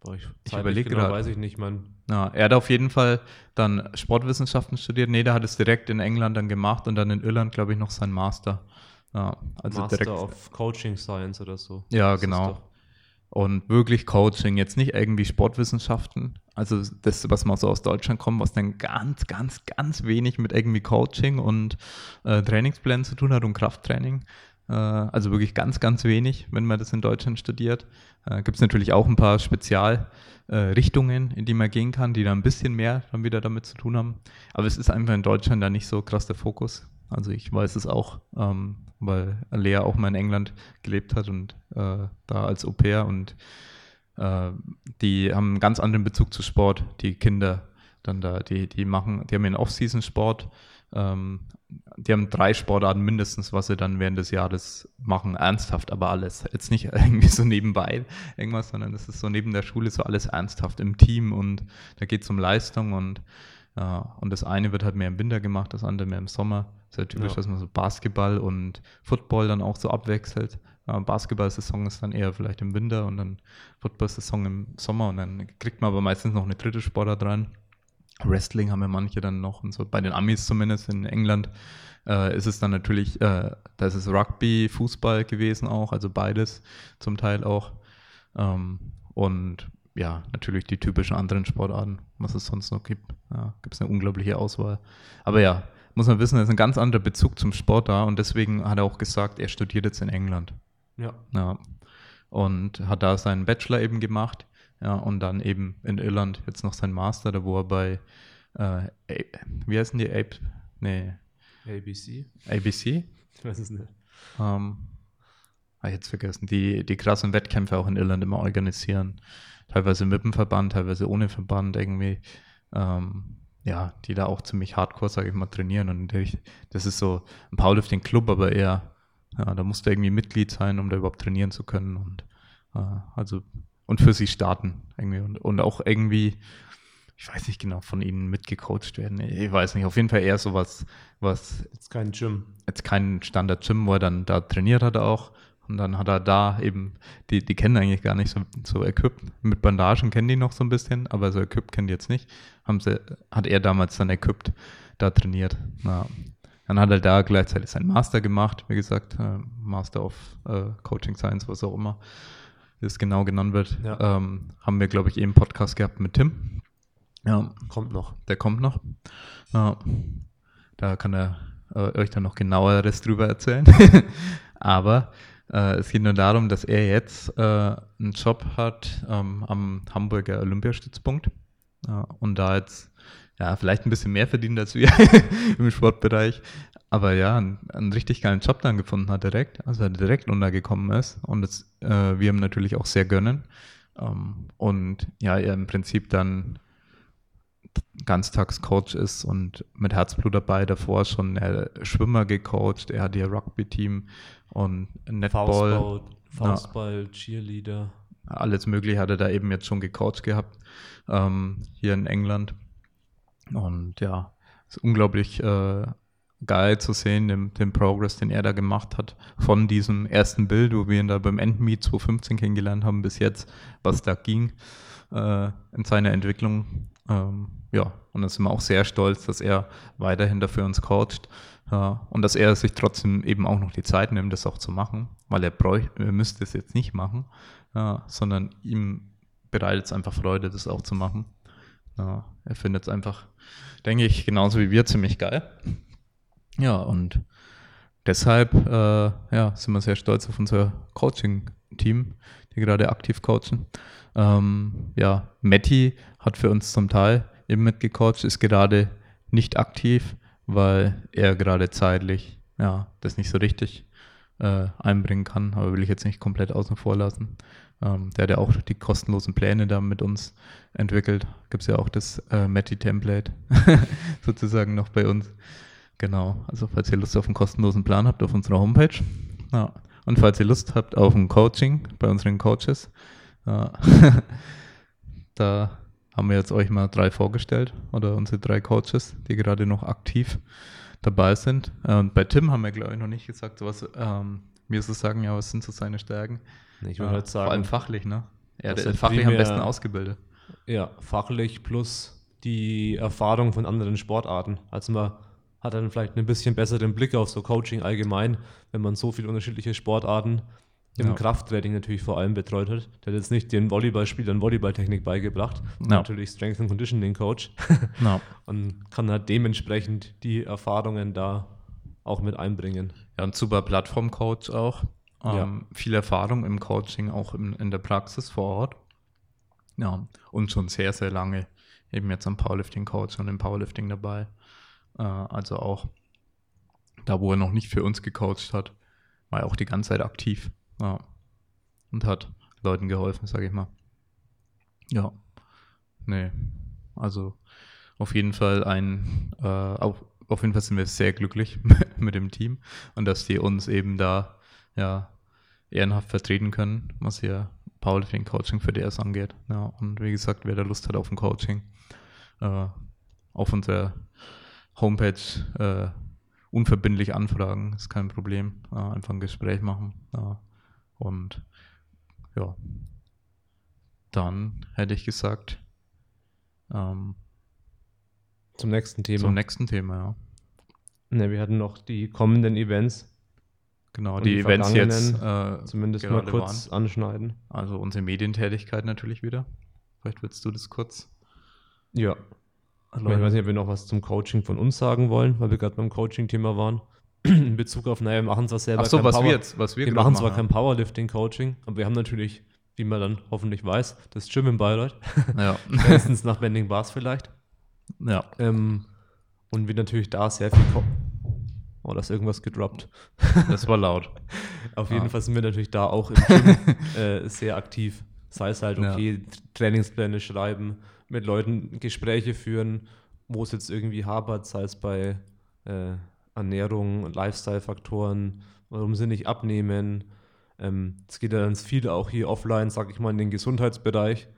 Boah, ich Ich zeitlich überleg genau, grad. weiß ich nicht, man. Ja, er hat auf jeden Fall dann Sportwissenschaften studiert. Nee, der hat es direkt in England dann gemacht und dann in Irland, glaube ich, noch sein Master. Ja, also Master direkt. of Coaching Science oder so. Ja, Das genau. Und wirklich Coaching, jetzt nicht irgendwie Sportwissenschaften. Also das, was mal so aus Deutschland kommt, was dann ganz, ganz, ganz wenig mit irgendwie Coaching und äh, Trainingsplänen zu tun hat und Krafttraining. Äh, also wirklich ganz, ganz wenig, wenn man das in Deutschland studiert. Äh, Gibt es natürlich auch ein paar Spezialrichtungen, äh, Richtungen, in die man gehen kann, die da ein bisschen mehr dann wieder damit zu tun haben. Aber es ist einfach in Deutschland da nicht so krass der Fokus. Also ich weiß es auch, ähm, weil Lea auch mal in England gelebt hat und äh, da als Au pair und äh, die haben einen ganz anderen Bezug zu Sport, die Kinder dann da, die, die machen, die haben ihren Off-Season-Sport, ähm, die haben drei Sportarten mindestens, was sie dann während des Jahres machen, ernsthaft, aber alles. Jetzt nicht irgendwie so nebenbei irgendwas, sondern es ist so neben der Schule so alles ernsthaft im Team und da geht es um Leistung und ja, und das eine wird halt mehr im Winter gemacht, das andere mehr im Sommer. Ist ja typisch, Ja. dass man so Basketball und Football dann auch so abwechselt. Ja, Basketball-Saison ist dann eher vielleicht im Winter und dann Football-Saison im Sommer und dann kriegt man aber meistens noch eine dritte Sportart dran. Wrestling haben ja manche dann noch und so. Bei den Amis zumindest in England äh, ist es dann natürlich, äh, da ist es Rugby, Fußball gewesen auch, also beides zum Teil auch. Ähm, und ja, natürlich die typischen anderen Sportarten, was es sonst noch gibt. Ja, gibt es eine unglaubliche Auswahl. Aber ja, muss man wissen, da ist ein ganz anderer Bezug zum Sport da und deswegen hat er auch gesagt, er studiert jetzt in England. Ja. Ja. Und hat da seinen Bachelor eben gemacht. Ja, und dann eben in Irland jetzt noch sein Master, da wo er bei, äh, wie heißen die? Ape, nee, ABC? ABC? Ich weiß es nicht. Ähm, ich jetzt vergessen. Die, die krassen Wettkämpfe auch in Irland immer organisieren. Teilweise mit dem Verband, teilweise ohne Verband irgendwie. Ähm, ja, die da auch ziemlich hardcore, sage ich mal, trainieren. Und das ist so ein Powerlifting-Club, aber eher, ja, da musst du irgendwie Mitglied sein, um da überhaupt trainieren zu können. Und äh, also, und für sie starten irgendwie. Und, und auch irgendwie, ich weiß nicht genau, von ihnen mitgecoacht werden. Ich weiß nicht, auf jeden Fall eher sowas, was Jetzt kein Gym. jetzt kein Standard-Gym, wo er dann da trainiert hat auch. Und dann hat er da eben, die, die kennen eigentlich gar nicht so, so Equip. Mit Bandagen kennen die noch so ein bisschen, aber so Equip kennen die jetzt nicht. Haben sie, hat er damals dann Equipped da trainiert. Ja. Dann hat er da gleichzeitig seinen Master gemacht, wie gesagt, äh, Master of äh, Coaching Science, was auch immer das genau genannt wird. Ja. Ähm, haben wir, glaube ich, eben einen Podcast gehabt mit Tim. Ja, Kommt noch. der kommt noch. Ja, da kann er äh, euch dann noch genaueres drüber erzählen. Aber äh, es geht nur darum, dass er jetzt äh, einen Job hat ähm, am Hamburger Olympiastützpunkt und da jetzt ja, vielleicht ein bisschen mehr verdient als wir im Sportbereich. Aber ja, einen, einen richtig geilen Job dann gefunden hat direkt, also er direkt untergekommen ist. Und das, äh, wir ihm natürlich auch sehr gönnen. Ähm, und ja, er im Prinzip dann Ganztagscoach ist und mit Herzblut dabei, davor schon Schwimmer gecoacht, er hat ihr Rugby-Team und Netball, Faustball, Faustball, Cheerleader. alles mögliche hat er da eben jetzt schon gecoacht gehabt, ähm, hier in England. Und ja, ist unglaublich äh, geil zu sehen, den, den Progress, den er da gemacht hat, von diesem ersten Bild, wo wir ihn da beim Endmeet 2015 kennengelernt haben, bis jetzt, was da ging äh, in seiner Entwicklung. Ähm, ja, und da sind wir auch sehr stolz, dass er weiterhin dafür uns coacht. Ja, und dass er sich trotzdem eben auch noch die Zeit nimmt, das auch zu machen, weil er, bräuch, er müsste es jetzt nicht machen, ja, sondern ihm bereitet es einfach Freude, das auch zu machen. Ja, er findet es einfach, denke ich, genauso wie wir ziemlich geil. Ja, und deshalb äh, ja, sind wir sehr stolz auf unser Coaching-Team, die gerade aktiv coachen. Ähm, ja, Matti hat für uns zum Teil eben mitgecoacht, ist gerade nicht aktiv, weil er gerade zeitlich ja, das nicht so richtig äh, einbringen kann, aber will ich jetzt nicht komplett außen vor lassen. Ähm, der hat ja auch die kostenlosen Pläne da mit uns entwickelt. Gibt es ja auch das äh, Matti-Template sozusagen noch bei uns. Genau, also falls ihr Lust auf einen kostenlosen Plan habt auf unserer Homepage. Ja. Und falls ihr Lust habt auf ein Coaching bei unseren Coaches, ja. da haben wir jetzt euch mal drei vorgestellt oder unsere drei Coaches, die gerade noch aktiv dabei sind. Und bei Tim haben wir, glaube ich, noch nicht gesagt, was ähm, mir so sagen, ja, was sind so seine Stärken? Ich würde ja, halt sagen, vor allem fachlich, ne? Er ist fachlich am besten ausgebildet. Ja, fachlich plus die Erfahrung von anderen Sportarten. Also man hat dann vielleicht einen bisschen besseren Blick auf so Coaching allgemein, wenn man so viele unterschiedliche Sportarten im ja. Krafttraining natürlich vor allem betreut hat. Der hat jetzt nicht den Volleyballspielern Volleyballtechnik beigebracht, no. natürlich Strength and Conditioning Coach no. und kann halt dementsprechend die Erfahrungen da auch mit einbringen. Ja, ein super Plattform-Coach auch. Ähm, ja. Viel Erfahrung im Coaching, auch in, in der Praxis vor Ort. Ja, und schon sehr, sehr lange eben jetzt am Powerlifting-Coach und im Powerlifting dabei. Äh, also auch da, wo er noch nicht für uns gecoacht hat, war er auch die ganze Zeit aktiv. Ja. Und hat Leuten geholfen, sage ich mal. Ja. Nee. Also auf jeden Fall ein, äh, auf, auf jeden Fall sind wir sehr glücklich mit dem Team und dass die uns eben da ja ehrenhaft vertreten können, was hier Powerlifting Coaching für DS angeht. Ja, und wie gesagt, wer da Lust hat auf ein Coaching, äh, auf unserer Homepage äh, unverbindlich anfragen, ist kein Problem. Äh, einfach ein Gespräch machen. und ja, dann hätte ich gesagt, ähm, zum nächsten Thema. Zum nächsten Thema, ja. Ne, wir hatten noch die kommenden Events. Genau, die, die Events jetzt äh, zumindest mal kurz waren. anschneiden. Also unsere Medientätigkeit natürlich wieder. Vielleicht willst du das kurz. Ja, ich weiß nicht, ob wir noch was zum Coaching von uns sagen wollen, weil wir gerade beim Coaching-Thema waren. In Bezug auf, naja, wir machen zwar selber Ach so, was Power, wir jetzt, was wir, wir machen zwar kein Powerlifting-Coaching, aber wir haben natürlich, wie man dann hoffentlich weiß, das Gym in Bayreuth. Ja. Meistens nach Bending Bars vielleicht. Ja. Ähm, und wir natürlich da sehr viel. Co oh, da ist irgendwas gedroppt. Das war laut. auf jeden ah. Fall sind wir natürlich da auch im Gym äh, sehr aktiv. Sei es halt, okay, ja. Trainingspläne schreiben, mit Leuten Gespräche führen, wo es jetzt irgendwie hapert, sei es bei äh, Ernährung, Lifestyle-Faktoren, warum sie nicht abnehmen. Ähm, es geht ja ganz viel auch hier offline, sag ich mal, in den Gesundheitsbereich.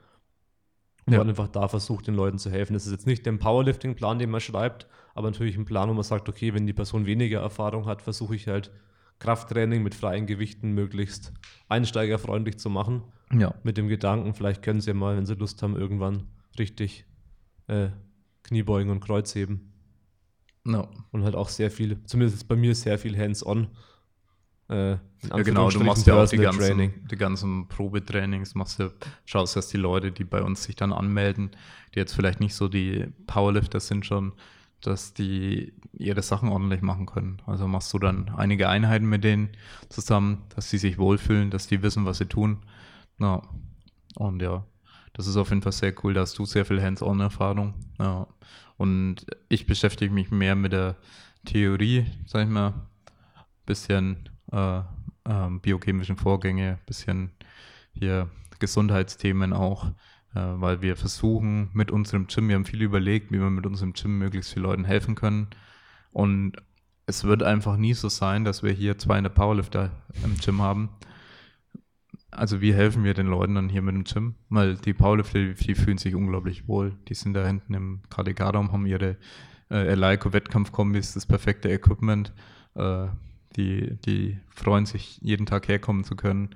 Und ja. man einfach da versucht, den Leuten zu helfen. Das ist jetzt nicht der Powerlifting-Plan, den man schreibt, aber natürlich ein Plan, wo man sagt, okay, wenn die Person weniger Erfahrung hat, versuche ich halt Krafttraining mit freien Gewichten möglichst einsteigerfreundlich zu machen. Ja. Mit dem Gedanken, vielleicht können sie mal, wenn sie Lust haben, irgendwann richtig äh, Kniebeugen und Kreuzheben. No. Und halt auch sehr viel, zumindest bei mir sehr viel hands-on. Äh, ja, genau, du machst ja auch die ganzen, Training. die ganzen Probetrainings, machst du, schaust, dass die Leute, die bei uns sich dann anmelden, die jetzt vielleicht nicht so die Powerlifter sind schon, dass die ihre Sachen ordentlich machen können. Also machst du dann einige Einheiten mit denen zusammen, dass sie sich wohlfühlen, dass die wissen, was sie tun. Ja. Und ja, das ist auf jeden Fall sehr cool. Da hast du sehr viel Hands-on-Erfahrung. Ja. Und ich beschäftige mich mehr mit der Theorie, sag ich mal, bisschen äh, äh, biochemischen Vorgänge, bisschen hier Gesundheitsthemen auch, äh, weil wir versuchen mit unserem Gym, wir haben viel überlegt, wie wir mit unserem Gym möglichst vielen Leuten helfen können. Und es wird einfach nie so sein, dass wir hier 200 Powerlifter im Gym haben also wie helfen wir den Leuten dann hier mit dem Gym? Weil die Powerlifter, die fühlen sich unglaublich wohl. Die sind da hinten im KDK-Raum, haben ihre äh, Eleiko-Wettkampfkombis, das perfekte Equipment. Äh, die, die freuen sich, jeden Tag herkommen zu können.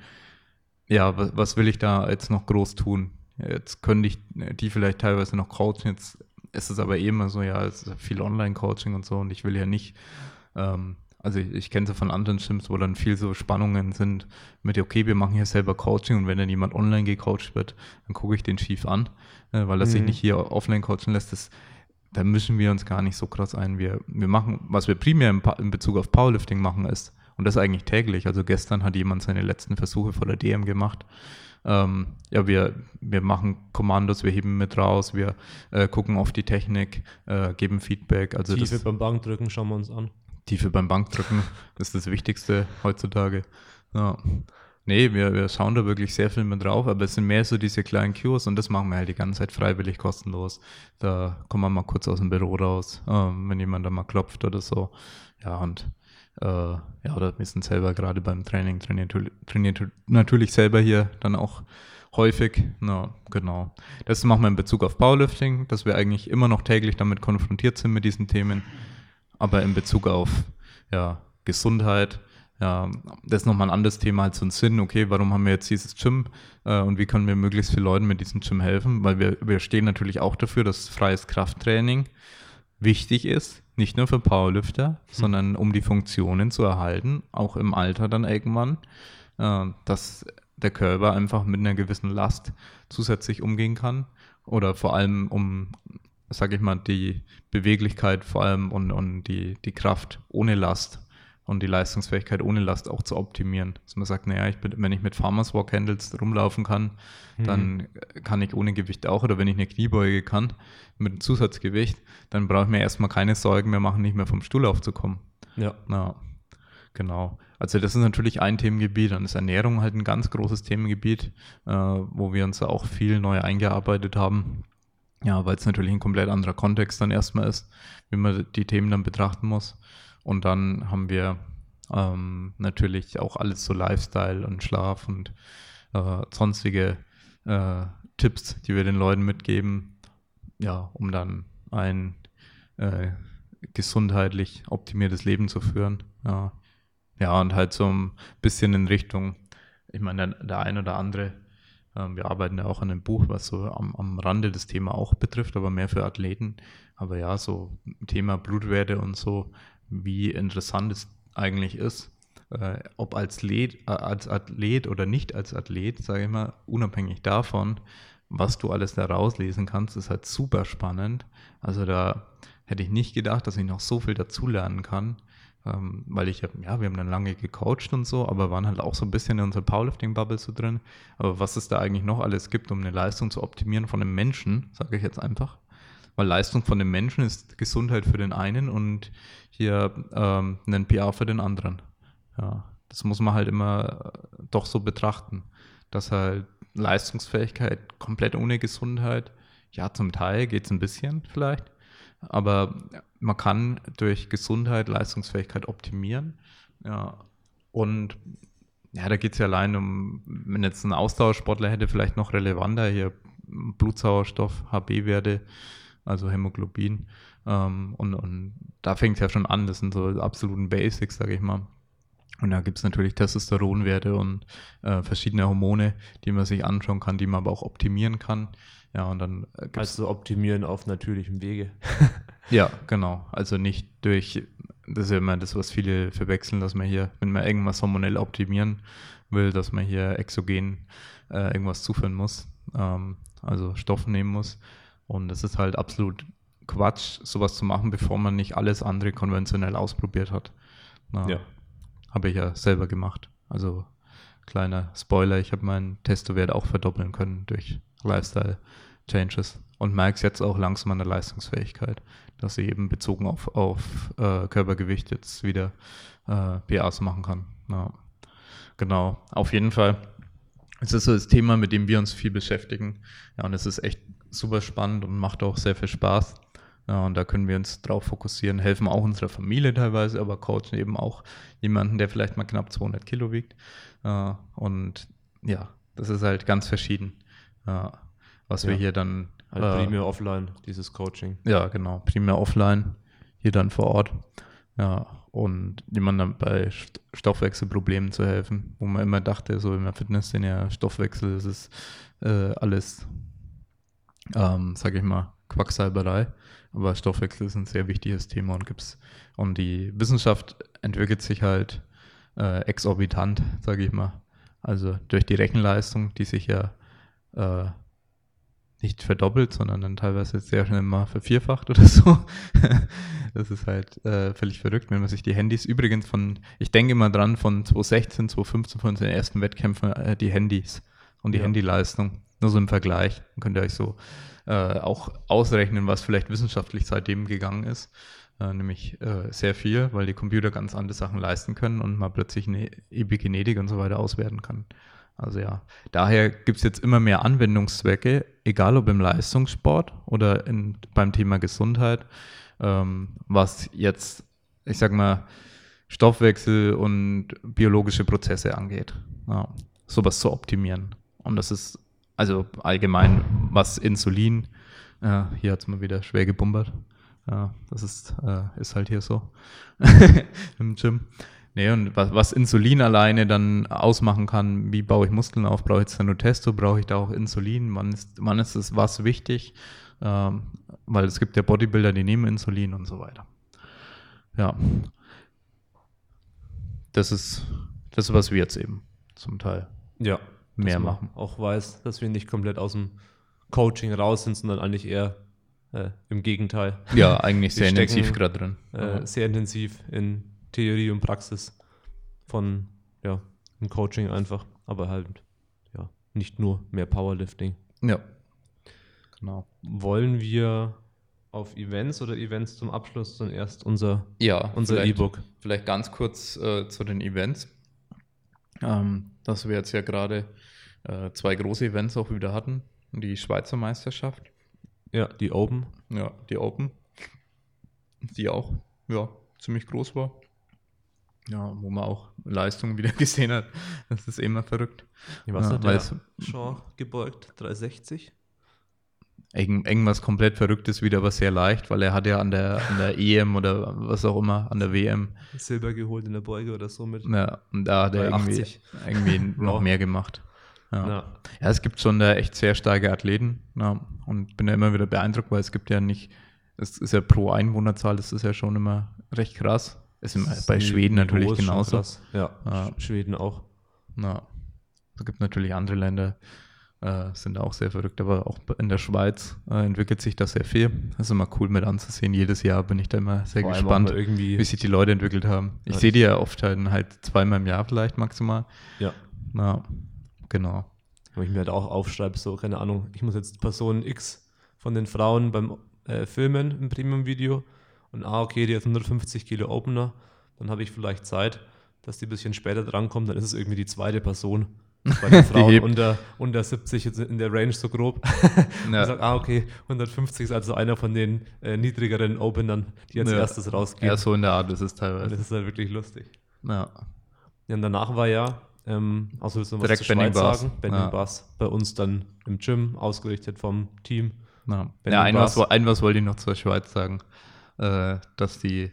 Ja, was, was will ich da jetzt noch groß tun? Jetzt könnte ich die vielleicht teilweise noch coachen. Jetzt ist es aber eh immer so, ja, es ist viel Online-Coaching und so und ich will ja nicht, ähm, also ich, ich kenne es von anderen Gyms, wo dann viel so Spannungen sind mit, okay, wir machen hier selber Coaching und wenn dann jemand online gecoacht wird, dann gucke ich den schief an, äh, weil er mhm. sich nicht hier offline coachen lässt. Das, da mischen wir uns gar nicht so krass ein. Wir, wir machen, was wir primär in, in Bezug auf Powerlifting machen, ist, und das eigentlich täglich. Also gestern hat jemand seine letzten Versuche vor der DM gemacht. Ähm, ja, wir, wir machen Kommandos, wir heben mit raus, wir äh, gucken auf die Technik, äh, geben Feedback. Also Tiefe das, beim Bankdrücken schauen wir uns an. Tiefe beim Bankdrücken, ist das Wichtigste heutzutage. Ja. Nee, wir, wir schauen da wirklich sehr viel mit drauf, aber es sind mehr so diese kleinen Cures und das machen wir halt die ganze Zeit freiwillig kostenlos. Da kommen wir mal kurz aus dem Büro raus, ähm, wenn jemand da mal klopft oder so. Ja, und äh, ja, oder wir sind selber gerade beim Training, trainiert, trainiert natürlich selber hier dann auch häufig. Na, genau. Das machen wir in Bezug auf Powerlifting, dass wir eigentlich immer noch täglich damit konfrontiert sind mit diesen Themen. Aber in Bezug auf ja, Gesundheit, ja, das ist nochmal ein anderes Thema als so ein Sinn. Okay, warum haben wir jetzt dieses Gym äh, und wie können wir möglichst vielen Leuten mit diesem Gym helfen? Weil wir, wir stehen natürlich auch dafür, dass freies Krafttraining wichtig ist, nicht nur für Powerlifter, mhm. sondern um die Funktionen zu erhalten, auch im Alter dann irgendwann, äh, dass der Körper einfach mit einer gewissen Last zusätzlich umgehen kann oder vor allem um, sag ich mal, die Beweglichkeit vor allem und, und die, die Kraft ohne Last und die Leistungsfähigkeit ohne Last auch zu optimieren. Dass man sagt, naja, ich bin, wenn ich mit Farmers Walk Handles rumlaufen kann, mhm. dann kann ich ohne Gewicht auch. Oder wenn ich eine Kniebeuge kann mit einem Zusatzgewicht, dann brauche ich mir erstmal keine Sorgen mehr machen, nicht mehr vom Stuhl aufzukommen. Ja. ja. Genau. Also das ist natürlich ein Themengebiet. Dann ist Ernährung halt ein ganz großes Themengebiet, äh, wo wir uns auch viel neu eingearbeitet haben. Ja, weil es natürlich ein komplett anderer Kontext dann erstmal ist, wie man die Themen dann betrachten muss. Und dann haben wir ähm, natürlich auch alles so Lifestyle und Schlaf und äh, sonstige äh, Tipps, die wir den Leuten mitgeben, ja, um dann ein äh, gesundheitlich optimiertes Leben zu führen. Ja. ja, und halt so ein bisschen in Richtung, ich meine, der, der ein oder andere, wir arbeiten ja auch an einem Buch, was so am, am Rande das Thema auch betrifft, aber mehr für Athleten. Aber ja, so Thema Blutwerte und so, wie interessant es eigentlich ist, äh, ob als, Led, äh, als Athlet oder nicht als Athlet, sage ich mal, unabhängig davon, was du alles da rauslesen kannst, ist halt super spannend. Also da hätte ich nicht gedacht, dass ich noch so viel dazulernen kann, ähm, weil ich ja, wir haben dann lange gecoacht und so, aber waren halt auch so ein bisschen in unserer Powerlifting-Bubble so drin. Aber was es da eigentlich noch alles gibt, um eine Leistung zu optimieren von einem Menschen, sage ich jetzt einfach, weil Leistung von dem Menschen ist Gesundheit für den einen und hier ähm, ein PA für den anderen. Ja, das muss man halt immer äh, doch so betrachten, dass halt Leistungsfähigkeit komplett ohne Gesundheit, ja, zum Teil geht es ein bisschen vielleicht, aber man kann durch Gesundheit Leistungsfähigkeit optimieren. Ja, und ja, da geht es ja allein um, wenn jetzt ein Ausdauersportler hätte, vielleicht noch relevanter hier Blutsauerstoff, HB-Werte, also Hämoglobin. Ähm, und, und da fängt es ja schon an, das sind so absoluten Basics, sage ich mal. Und da gibt es natürlich Testosteronwerte und äh, verschiedene Hormone, die man sich anschauen kann, die man aber auch optimieren kann. Ja, und dann äh, Also optimieren auf natürlichem Wege. ja, genau. Also nicht durch, das ist ja immer das, was viele verwechseln, dass man hier, wenn man irgendwas hormonell optimieren will, dass man hier exogen äh, irgendwas zuführen muss, ähm, also Stoff nehmen muss. Und es ist halt absolut Quatsch, sowas zu machen, bevor man nicht alles andere konventionell ausprobiert hat. Na, ja. Habe ich ja selber gemacht. Also kleiner Spoiler, ich habe meinen Testowert auch verdoppeln können durch Lifestyle Changes und merke es jetzt auch langsam an der Leistungsfähigkeit, dass ich eben bezogen auf, auf äh, Körpergewicht jetzt wieder äh, PAs machen kann. Ja. Genau, auf jeden Fall. Es ist so das Thema, mit dem wir uns viel beschäftigen. Ja, und es ist echt super spannend und macht auch sehr viel Spaß. Ja, und da können wir uns drauf fokussieren, helfen auch unserer Familie teilweise, aber coachen eben auch jemanden, der vielleicht mal knapp 200 Kilo wiegt. Äh, und ja, das ist halt ganz verschieden, was ja. wir hier dann. Halt äh, primär offline, dieses Coaching. Ja, genau, primär offline, hier dann vor Ort. Ja, und jemandem bei St- Stoffwechselproblemen zu helfen, wo man immer dachte, so in der Fitness sind ja Stoffwechsel, das ist äh, alles, ähm, sag ich mal, Quacksalberei. Aber Stoffwechsel ist ein sehr wichtiges Thema und gibt's und die Wissenschaft entwickelt sich halt äh, exorbitant, sage ich mal. Also durch die Rechenleistung, die sich ja äh, nicht verdoppelt, sondern dann teilweise sehr schnell mal vervierfacht oder so. das ist halt äh, völlig verrückt, wenn man sich die Handys übrigens von, ich denke immer dran, von 2016, 2015, von den ersten Wettkämpfen, äh, die Handys und die Ja. Handyleistung. Nur so im Vergleich. Dann könnt ihr euch so äh, auch ausrechnen, was vielleicht wissenschaftlich seitdem gegangen ist. Äh, nämlich äh, sehr viel, weil die Computer ganz andere Sachen leisten können und man plötzlich eine Epigenetik und so weiter auswerten kann. Also ja, daher gibt es jetzt immer mehr Anwendungszwecke, egal ob im Leistungssport oder in, beim Thema Gesundheit, ähm, was jetzt, ich sag mal, Stoffwechsel und biologische Prozesse angeht. Ja, sowas zu optimieren. Und das ist also allgemein, was Insulin, äh, hier hat es mal wieder schwer gebumbert. Ja, das ist, äh, ist halt hier so im Gym. Nee, und was, was Insulin alleine dann ausmachen kann, wie baue ich Muskeln auf, brauche ich jetzt nur Testo, brauche ich da auch Insulin, wann ist, wann ist es was wichtig, ähm, weil es gibt ja Bodybuilder, die nehmen Insulin und so weiter. Ja. Das ist, das was wir jetzt eben zum Teil Ja. mehr machen. Auch weiß, dass wir nicht komplett aus dem Coaching raus sind, sondern eigentlich eher äh, im Gegenteil. Ja, eigentlich Wir sehr stecken, intensiv gerade drin. Äh, sehr intensiv in Theorie und Praxis von ja, im Coaching einfach, aber halt ja, nicht nur mehr Powerlifting. ja. Genau. Wollen wir auf Events oder Events zum Abschluss dann erst unser, Ja, unser vielleicht- E-Book? Vielleicht ganz kurz äh, zu den Events. Ähm, dass wir jetzt ja gerade äh, zwei große Events auch wieder hatten. Die Schweizer Meisterschaft, Ja, die Open. ja, die Open, die auch ja, ziemlich groß war. Ja, wo man auch Leistungen wieder gesehen hat. Das ist immer verrückt. Was Ja, hat der Shaw gebeugt? 360? Irgend, irgendwas komplett Verrücktes wieder, aber sehr leicht, weil er hat ja an der, an der EM oder was auch immer, an der WM, Silber geholt in der Beuge oder so mit. ja, und da hat er irgendwie, 380. irgendwie noch mehr gemacht. Ja. Ja. Ja, es gibt schon da echt sehr starke Athleten. Ja, und bin ja immer wieder beeindruckt, weil es gibt ja nicht, es ist ja pro Einwohnerzahl, das ist ja schon immer recht krass. Ist im, bei Das Schweden natürlich ist genauso. Ja, Ja. Sch- Schweden auch. Ja. Es gibt natürlich andere Länder, äh, sind auch sehr verrückt, aber auch in der Schweiz äh, entwickelt sich das sehr viel. Das ist immer cool mit anzusehen. Jedes Jahr bin ich da immer sehr Vor gespannt, wie sich die Leute entwickelt haben. Ich Ja, sehe die ja oft halt, halt zweimal im Jahr vielleicht maximal. Ja. Ja, genau. Wenn ich mir halt auch aufschreibe, so, keine Ahnung, ich muss jetzt Person X von den Frauen beim äh, Filmen im Premium-Video und ah, okay, die hat 150 Kilo Opener, dann habe ich vielleicht Zeit, dass die ein bisschen später drankommt, dann ist es irgendwie die zweite Person. Bei den Frauen unter, unter 70 jetzt in der Range so grob. Ja. Und sagt, ah, okay, 150 ist also einer von den äh, niedrigeren Openern, die als Ja. erstes rausgehen. Ja, so in der Art ist es und teilweise. das ist halt wirklich lustig. Ja. Ja, und danach war ja, ähm, außer willst du noch was Direkt zur Bending Schweiz Bars. sagen, Bending Ja. Bars bei uns dann im Gym, ausgerichtet vom Team. Ja, ja ein, was- ein was wollte ich noch zur Schweiz sagen, äh, dass die,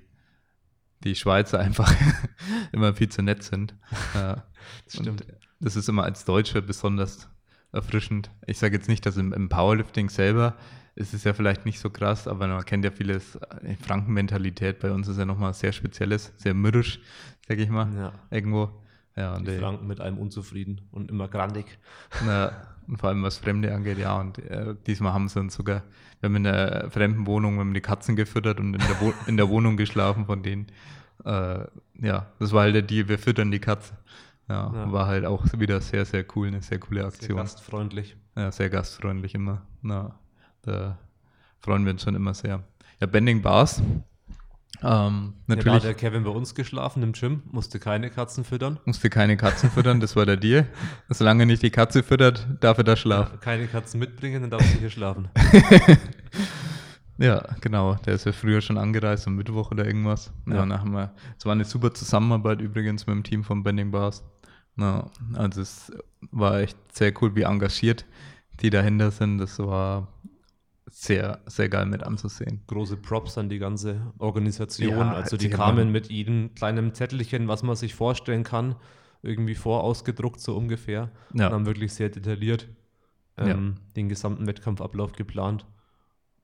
die Schweizer einfach immer viel zu nett sind. Das stimmt. Das ist immer als Deutsche besonders erfrischend. Ich sage jetzt nicht, dass im, im Powerlifting selber ist es ja vielleicht nicht so krass, aber man kennt ja vieles. Die Frankenmentalität bei uns ist ja nochmal sehr spezielles, sehr mürrisch, sage ich mal, Ja, irgendwo. Ja, und die die- Franken mit einem unzufrieden und immer grandig. na, und vor allem was Fremde angeht, ja. Und äh, diesmal haben sie uns sogar, wir haben in der fremden Wohnung, wir haben die Katzen gefüttert und in der, Wo in der Wohnung geschlafen von denen. Äh, ja, das war halt der Deal, wir füttern die Katze. Ja, Ja. war halt auch wieder sehr, sehr cool, eine sehr coole Sehr Aktion. gastfreundlich. Ja, sehr gastfreundlich immer. Na, da freuen wir uns schon immer sehr. Ja, Bending Bars. Ähm, Ja, da hat natürlich der Kevin bei uns geschlafen im Gym, musste keine Katzen füttern. musste keine Katzen füttern, das war der Deal. Solange nicht die Katze füttert, darf er da schlafen. Keine Katzen mitbringen, dann darfst du hier schlafen. Ja, genau. Der ist ja früher schon angereist, am Mittwoch oder irgendwas. Ja, Ja. dann haben wir, es war eine super Zusammenarbeit übrigens mit dem Team von Bending Bars. Ja, also es war echt sehr cool, wie engagiert die dahinter sind. Das war sehr, sehr geil mit anzusehen. Große Props an die ganze Organisation. Ja, also die kamen mit jedem kleinen Zettelchen, was man sich vorstellen kann, irgendwie vorausgedruckt, so ungefähr. Ja. Und haben wirklich sehr detailliert Ja. ähm, den gesamten Wettkampfablauf geplant.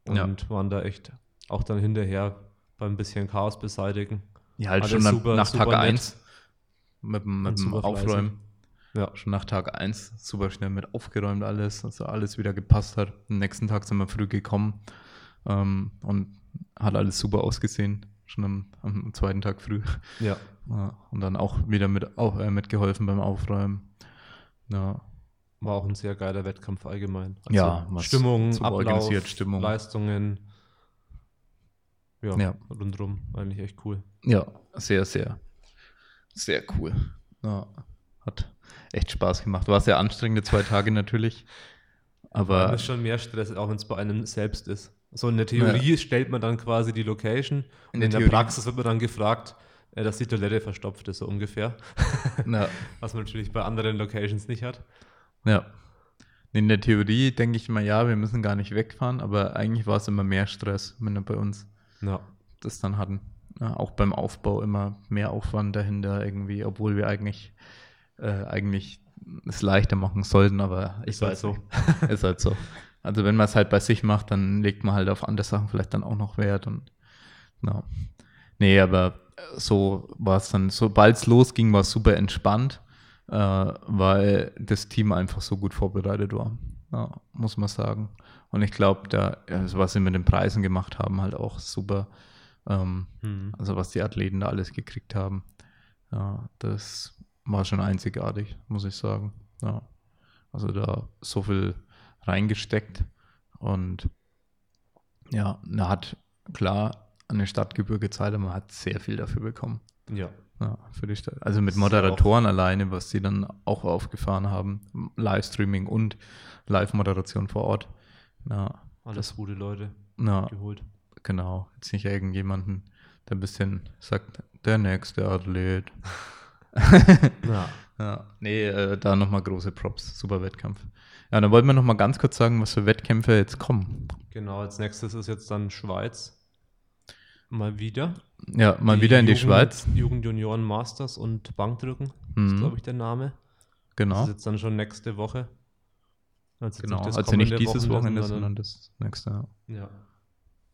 Und Ja. waren da echt auch dann hinterher beim bisschen Chaos beseitigen. Ja, halt Alles schon nach, super- nach super Tag nett. 1 mit, dem- mit dem. Aufräumen. Ja. Schon nach Tag 1 super schnell mit aufgeräumt alles, dass alles wieder gepasst hat. Am nächsten Tag sind wir früh gekommen ähm, und hat alles super ausgesehen. Schon am, am zweiten Tag früh. Ja. Ja, und dann auch wieder mit, auch, äh, mitgeholfen beim Aufräumen. Ja, War auch ein sehr geiler Wettkampf allgemein. Also Ja, Stimmung, Ablauf, Stimmung. Leistungen. Ja, Ja. rundrum eigentlich echt cool. ja, sehr, sehr, sehr cool. Ja, hat echt Spaß gemacht. War sehr anstrengende zwei Tage natürlich. Aber Das ist schon mehr Stress, auch wenn es bei einem selbst ist. So in der Theorie stellt man dann quasi die Location und In in der Theorie- Praxis wird man dann gefragt, äh, dass die Toilette verstopft ist, so ungefähr. ja, Was man natürlich bei anderen Locations nicht hat. Ja. In der Theorie denke ich immer, ja, wir müssen gar nicht wegfahren, aber eigentlich war es immer mehr Stress, wenn wir bei uns Ja. das dann hatten. Ja, auch beim Aufbau immer mehr Aufwand dahinter irgendwie, obwohl wir eigentlich, äh, eigentlich es leichter machen sollten, aber Ist halt so. Ist halt so. Also wenn man es halt bei sich macht, dann legt man halt auf andere Sachen vielleicht dann auch noch Wert und ja. Nee, aber so war es dann, sobald es losging, war es super entspannt, äh, weil das Team einfach so gut vorbereitet war. Ja, muss man sagen. Und ich glaube, da, das, was sie mit den Preisen gemacht haben, halt auch super. Ähm, Mhm. also was die Athleten da alles gekriegt haben. Ja, das war schon einzigartig, muss ich sagen. Ja. Also da so viel reingesteckt und ja, man hat klar eine Stadtgebühr gezahlt, aber man hat sehr viel dafür bekommen. Ja. Ja, für die Stadt. Also mit ist ja Moderatoren alleine, was sie dann auch aufgefahren haben, Livestreaming und Live-Moderation vor Ort. Ja, Alles gute Leute ja, geholt. genau. Jetzt nicht irgendjemanden, der ein bisschen sagt, der nächste Athlet. Ja. Ja, nee, äh, da nochmal große Props. Super Wettkampf. Ja, dann wollten wir nochmal ganz kurz sagen, was für Wettkämpfe jetzt kommen. Genau, als nächstes ist jetzt dann Schweiz. Mal wieder. Ja, mal wieder in die Jugend- Schweiz. Jugendjunioren Masters und Bankdrücken. Mhm. ist, glaube ich, der Name. Das Genau. ist jetzt dann schon nächste Woche. Also, Genau. das Also nicht dieses Wochenende, sondern- sondern das nächste. Ja. Ja.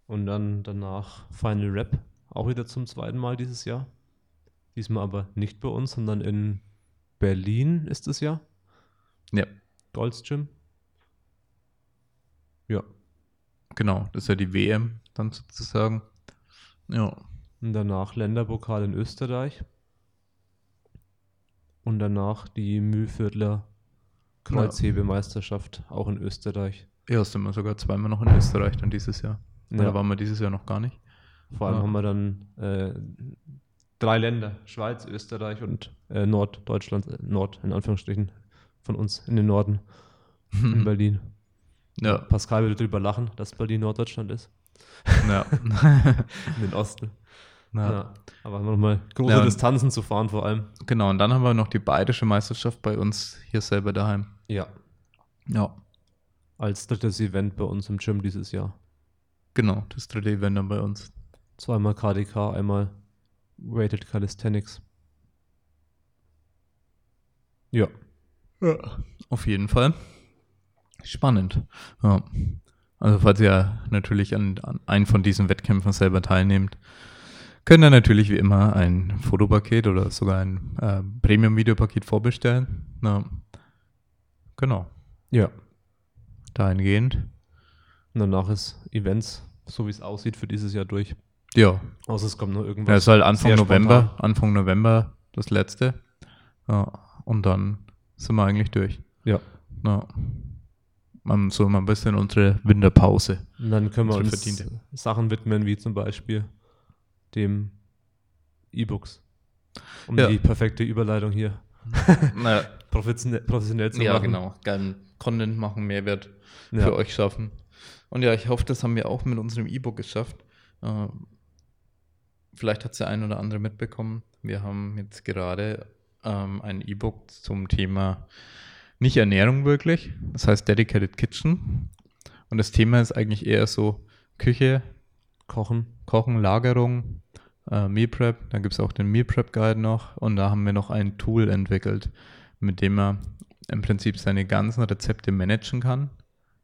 Und dann danach Final Rap, auch wieder zum zweiten Mal dieses Jahr. Diesmal aber nicht bei uns, sondern in Berlin ist es ja. ja, Golds Gym. Ja. genau. Das ist ja die WM dann sozusagen. Ja. Und danach Länderpokal in Österreich. Und danach die Mühlviertler Kreuzhebemeisterschaft, auch in Österreich. Ja, sind wir sogar zweimal noch in Österreich dann dieses Jahr. Ja. Da waren wir dieses Jahr noch gar nicht. Vor allem Ja. haben wir dann äh, drei Länder, Schweiz, Österreich und äh, Norddeutschland, äh, Nord in Anführungsstrichen, von uns in den Norden, in Berlin. Ja, Pascal würde drüber lachen, dass Berlin Norddeutschland ist, ja. in den Osten. ja. Ja. Aber nochmal große Ja, Distanzen zu fahren vor allem. Genau, und dann haben wir noch die bayerische Meisterschaft bei uns hier selber daheim. Ja. Ja, Als drittes Event bei uns im Gym dieses Jahr. genau, das dritte Event dann bei uns. Zweimal KDK, einmal Weighted Calisthenics. Ja. Auf jeden Fall. Spannend. Ja. Also falls ihr natürlich an, an einen von diesen Wettkämpfen selber teilnehmt, könnt ihr natürlich wie immer ein Fotopaket oder sogar ein äh, Premium-Videopaket vorbestellen. Ja. Genau. Ja. Dahingehend. Und danach ist Events, so wie es aussieht, für dieses Jahr durch. Ja. Außer es kommt noch irgendwas. Ja, es ist halt Anfang November, spontan. Anfang November das letzte. Ja. Und dann sind wir eigentlich durch. Ja. Ja. So mal ein bisschen unsere Winterpause. Und dann können wir uns verdiente. Sachen widmen, wie zum Beispiel dem E-Books. Um Ja. die perfekte Überleitung hier naja, professionell, professionell zu ja, machen. genau. Geilen Content machen, Mehrwert Ja. für euch schaffen. Und ja, ich hoffe, das haben wir auch mit unserem E-Book geschafft. Vielleicht hat es der ein oder andere mitbekommen. Wir haben jetzt gerade ähm, ein E-Book zum Thema nicht Ernährung wirklich. Das heißt Dedicated Kitchen. Und das Thema ist eigentlich eher so Küche, Kochen. Kochen, Lagerung, äh, Meal Prep. Da gibt es auch den Meal Prep Guide noch. Und da haben wir noch ein Tool entwickelt, mit dem man im Prinzip seine ganzen Rezepte managen kann.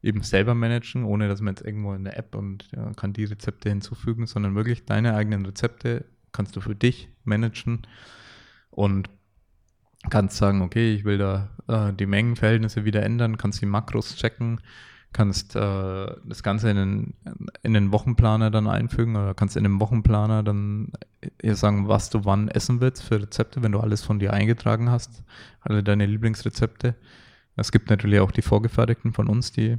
Eben selber managen, ohne dass man jetzt irgendwo in der App und ja, kann die Rezepte hinzufügen, sondern wirklich deine eigenen Rezepte kannst du für dich managen und kannst sagen, okay, ich will da äh, die Mengenverhältnisse wieder ändern, kannst die Makros checken, kannst äh, das Ganze in den, in den Wochenplaner dann einfügen oder kannst in den Wochenplaner dann ihr sagen, was du wann essen willst für Rezepte, wenn du alles von dir eingetragen hast, alle deine Lieblingsrezepte. Es gibt natürlich auch die vorgefertigten von uns, die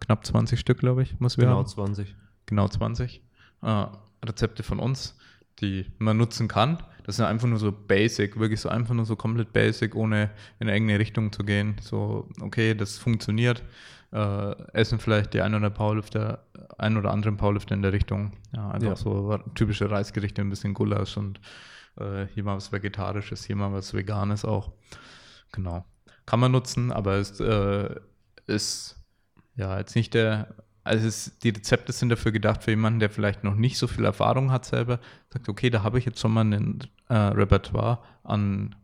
knapp 20 Stück, glaube ich, muss wir Genau haben. 20. Genau 20. Äh, Rezepte von uns, die man nutzen kann. Das sind einfach nur so basic, wirklich so einfach nur so komplett basic, ohne in irgendeine Richtung zu gehen. So, okay, das funktioniert. Äh, essen vielleicht die ein oder, Powerlifter, ein oder anderen Powerlifter in der Richtung. Ja, einfach Ja. so typische Reisgerichte, ein bisschen Gulasch und äh, hier mal was Vegetarisches, hier mal was Veganes auch. Genau. Kann man nutzen, aber es äh, ist ja jetzt nicht der, also es, die Rezepte sind dafür gedacht für jemanden, der vielleicht noch nicht so viel Erfahrung hat selber, sagt, okay, da habe ich jetzt schon mal ein äh, Repertoire an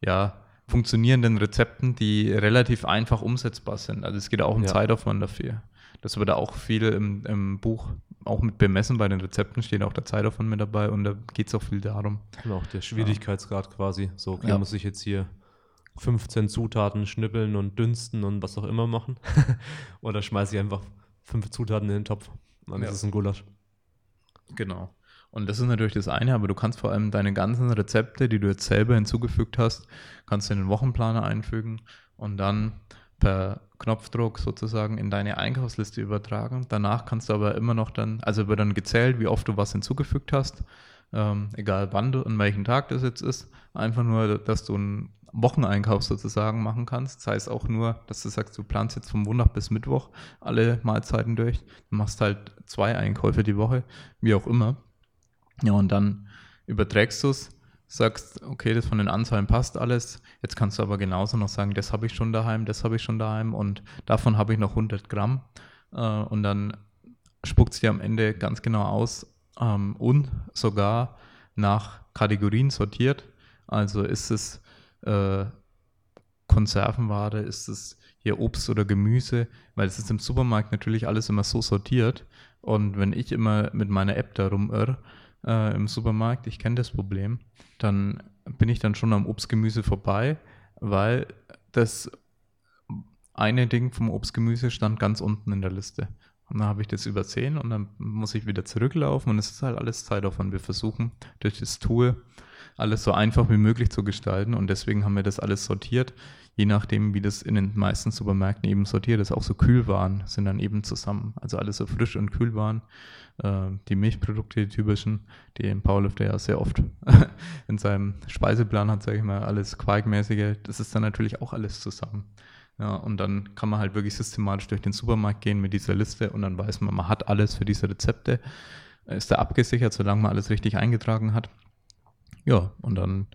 ja, funktionierenden Rezepten, die relativ einfach umsetzbar sind. Also es geht auch um Ja. Zeitaufwand dafür. Das wird da auch viel im, im Buch auch mit bemessen bei den Rezepten, steht auch der Zeitaufwand mit dabei und da geht es auch viel darum. Und auch der Schwierigkeitsgrad quasi. So, okay, Ja. muss ich jetzt hier 15 Zutaten schnippeln und dünsten und was auch immer machen? Oder schmeiße ich einfach fünf Zutaten in den Topf? Dann Ja. ist es ein Gulasch. Genau. Und das ist natürlich das eine, aber du kannst vor allem deine ganzen Rezepte, die du jetzt selber hinzugefügt hast, kannst du in den Wochenplaner einfügen und dann per Knopfdruck sozusagen in deine Einkaufsliste übertragen. Danach kannst du aber immer noch dann, also wird dann gezählt, wie oft du was hinzugefügt hast, ähm, egal wann du, an welchem Tag das jetzt ist. Einfach nur, dass du einen Wocheneinkauf sozusagen machen kannst. Das heißt auch nur, dass du sagst, du planst jetzt vom Montag bis Mittwoch alle Mahlzeiten durch. Du machst halt zwei Einkäufe die Woche, wie auch immer. Ja, und dann überträgst du es, sagst, okay, das von den Anzahlen passt alles. Jetzt kannst du aber genauso noch sagen, das habe ich schon daheim, das habe ich schon daheim und davon habe ich noch 100 Gramm. Äh, und dann spuckt es dir am Ende ganz genau aus ähm, und sogar nach Kategorien sortiert. Also ist es äh, Konservenware, ist es hier Obst oder Gemüse, weil es ist im Supermarkt natürlich alles immer so sortiert. Und wenn ich immer mit meiner App da rumirr äh, im Supermarkt, ich kenne das Problem, dann bin ich dann schon am Obstgemüse vorbei, weil das eine Ding vom Obstgemüse stand ganz unten in der Liste. Und dann habe ich das übersehen und dann muss ich wieder zurücklaufen und es ist halt alles Zeitaufwand. Wir versuchen durch das Tool alles so einfach wie möglich zu gestalten und deswegen haben wir das alles sortiert, je nachdem, wie das in den meisten Supermärkten eben sortiert ist. Auch so Kühlwaren sind dann eben zusammen. Also alles so Frisch- und Kühlwaren. Äh, die Milchprodukte, die typischen, die im Powerlifter ja sehr oft in seinem Speiseplan hat, sage ich mal, alles Quarkmäßige. Das ist dann natürlich auch alles zusammen. Ja, und dann kann man halt wirklich systematisch durch den Supermarkt gehen mit dieser Liste und dann weiß man, man hat alles für diese Rezepte. Ist da abgesichert, solange man alles richtig eingetragen hat. Ja, und dann,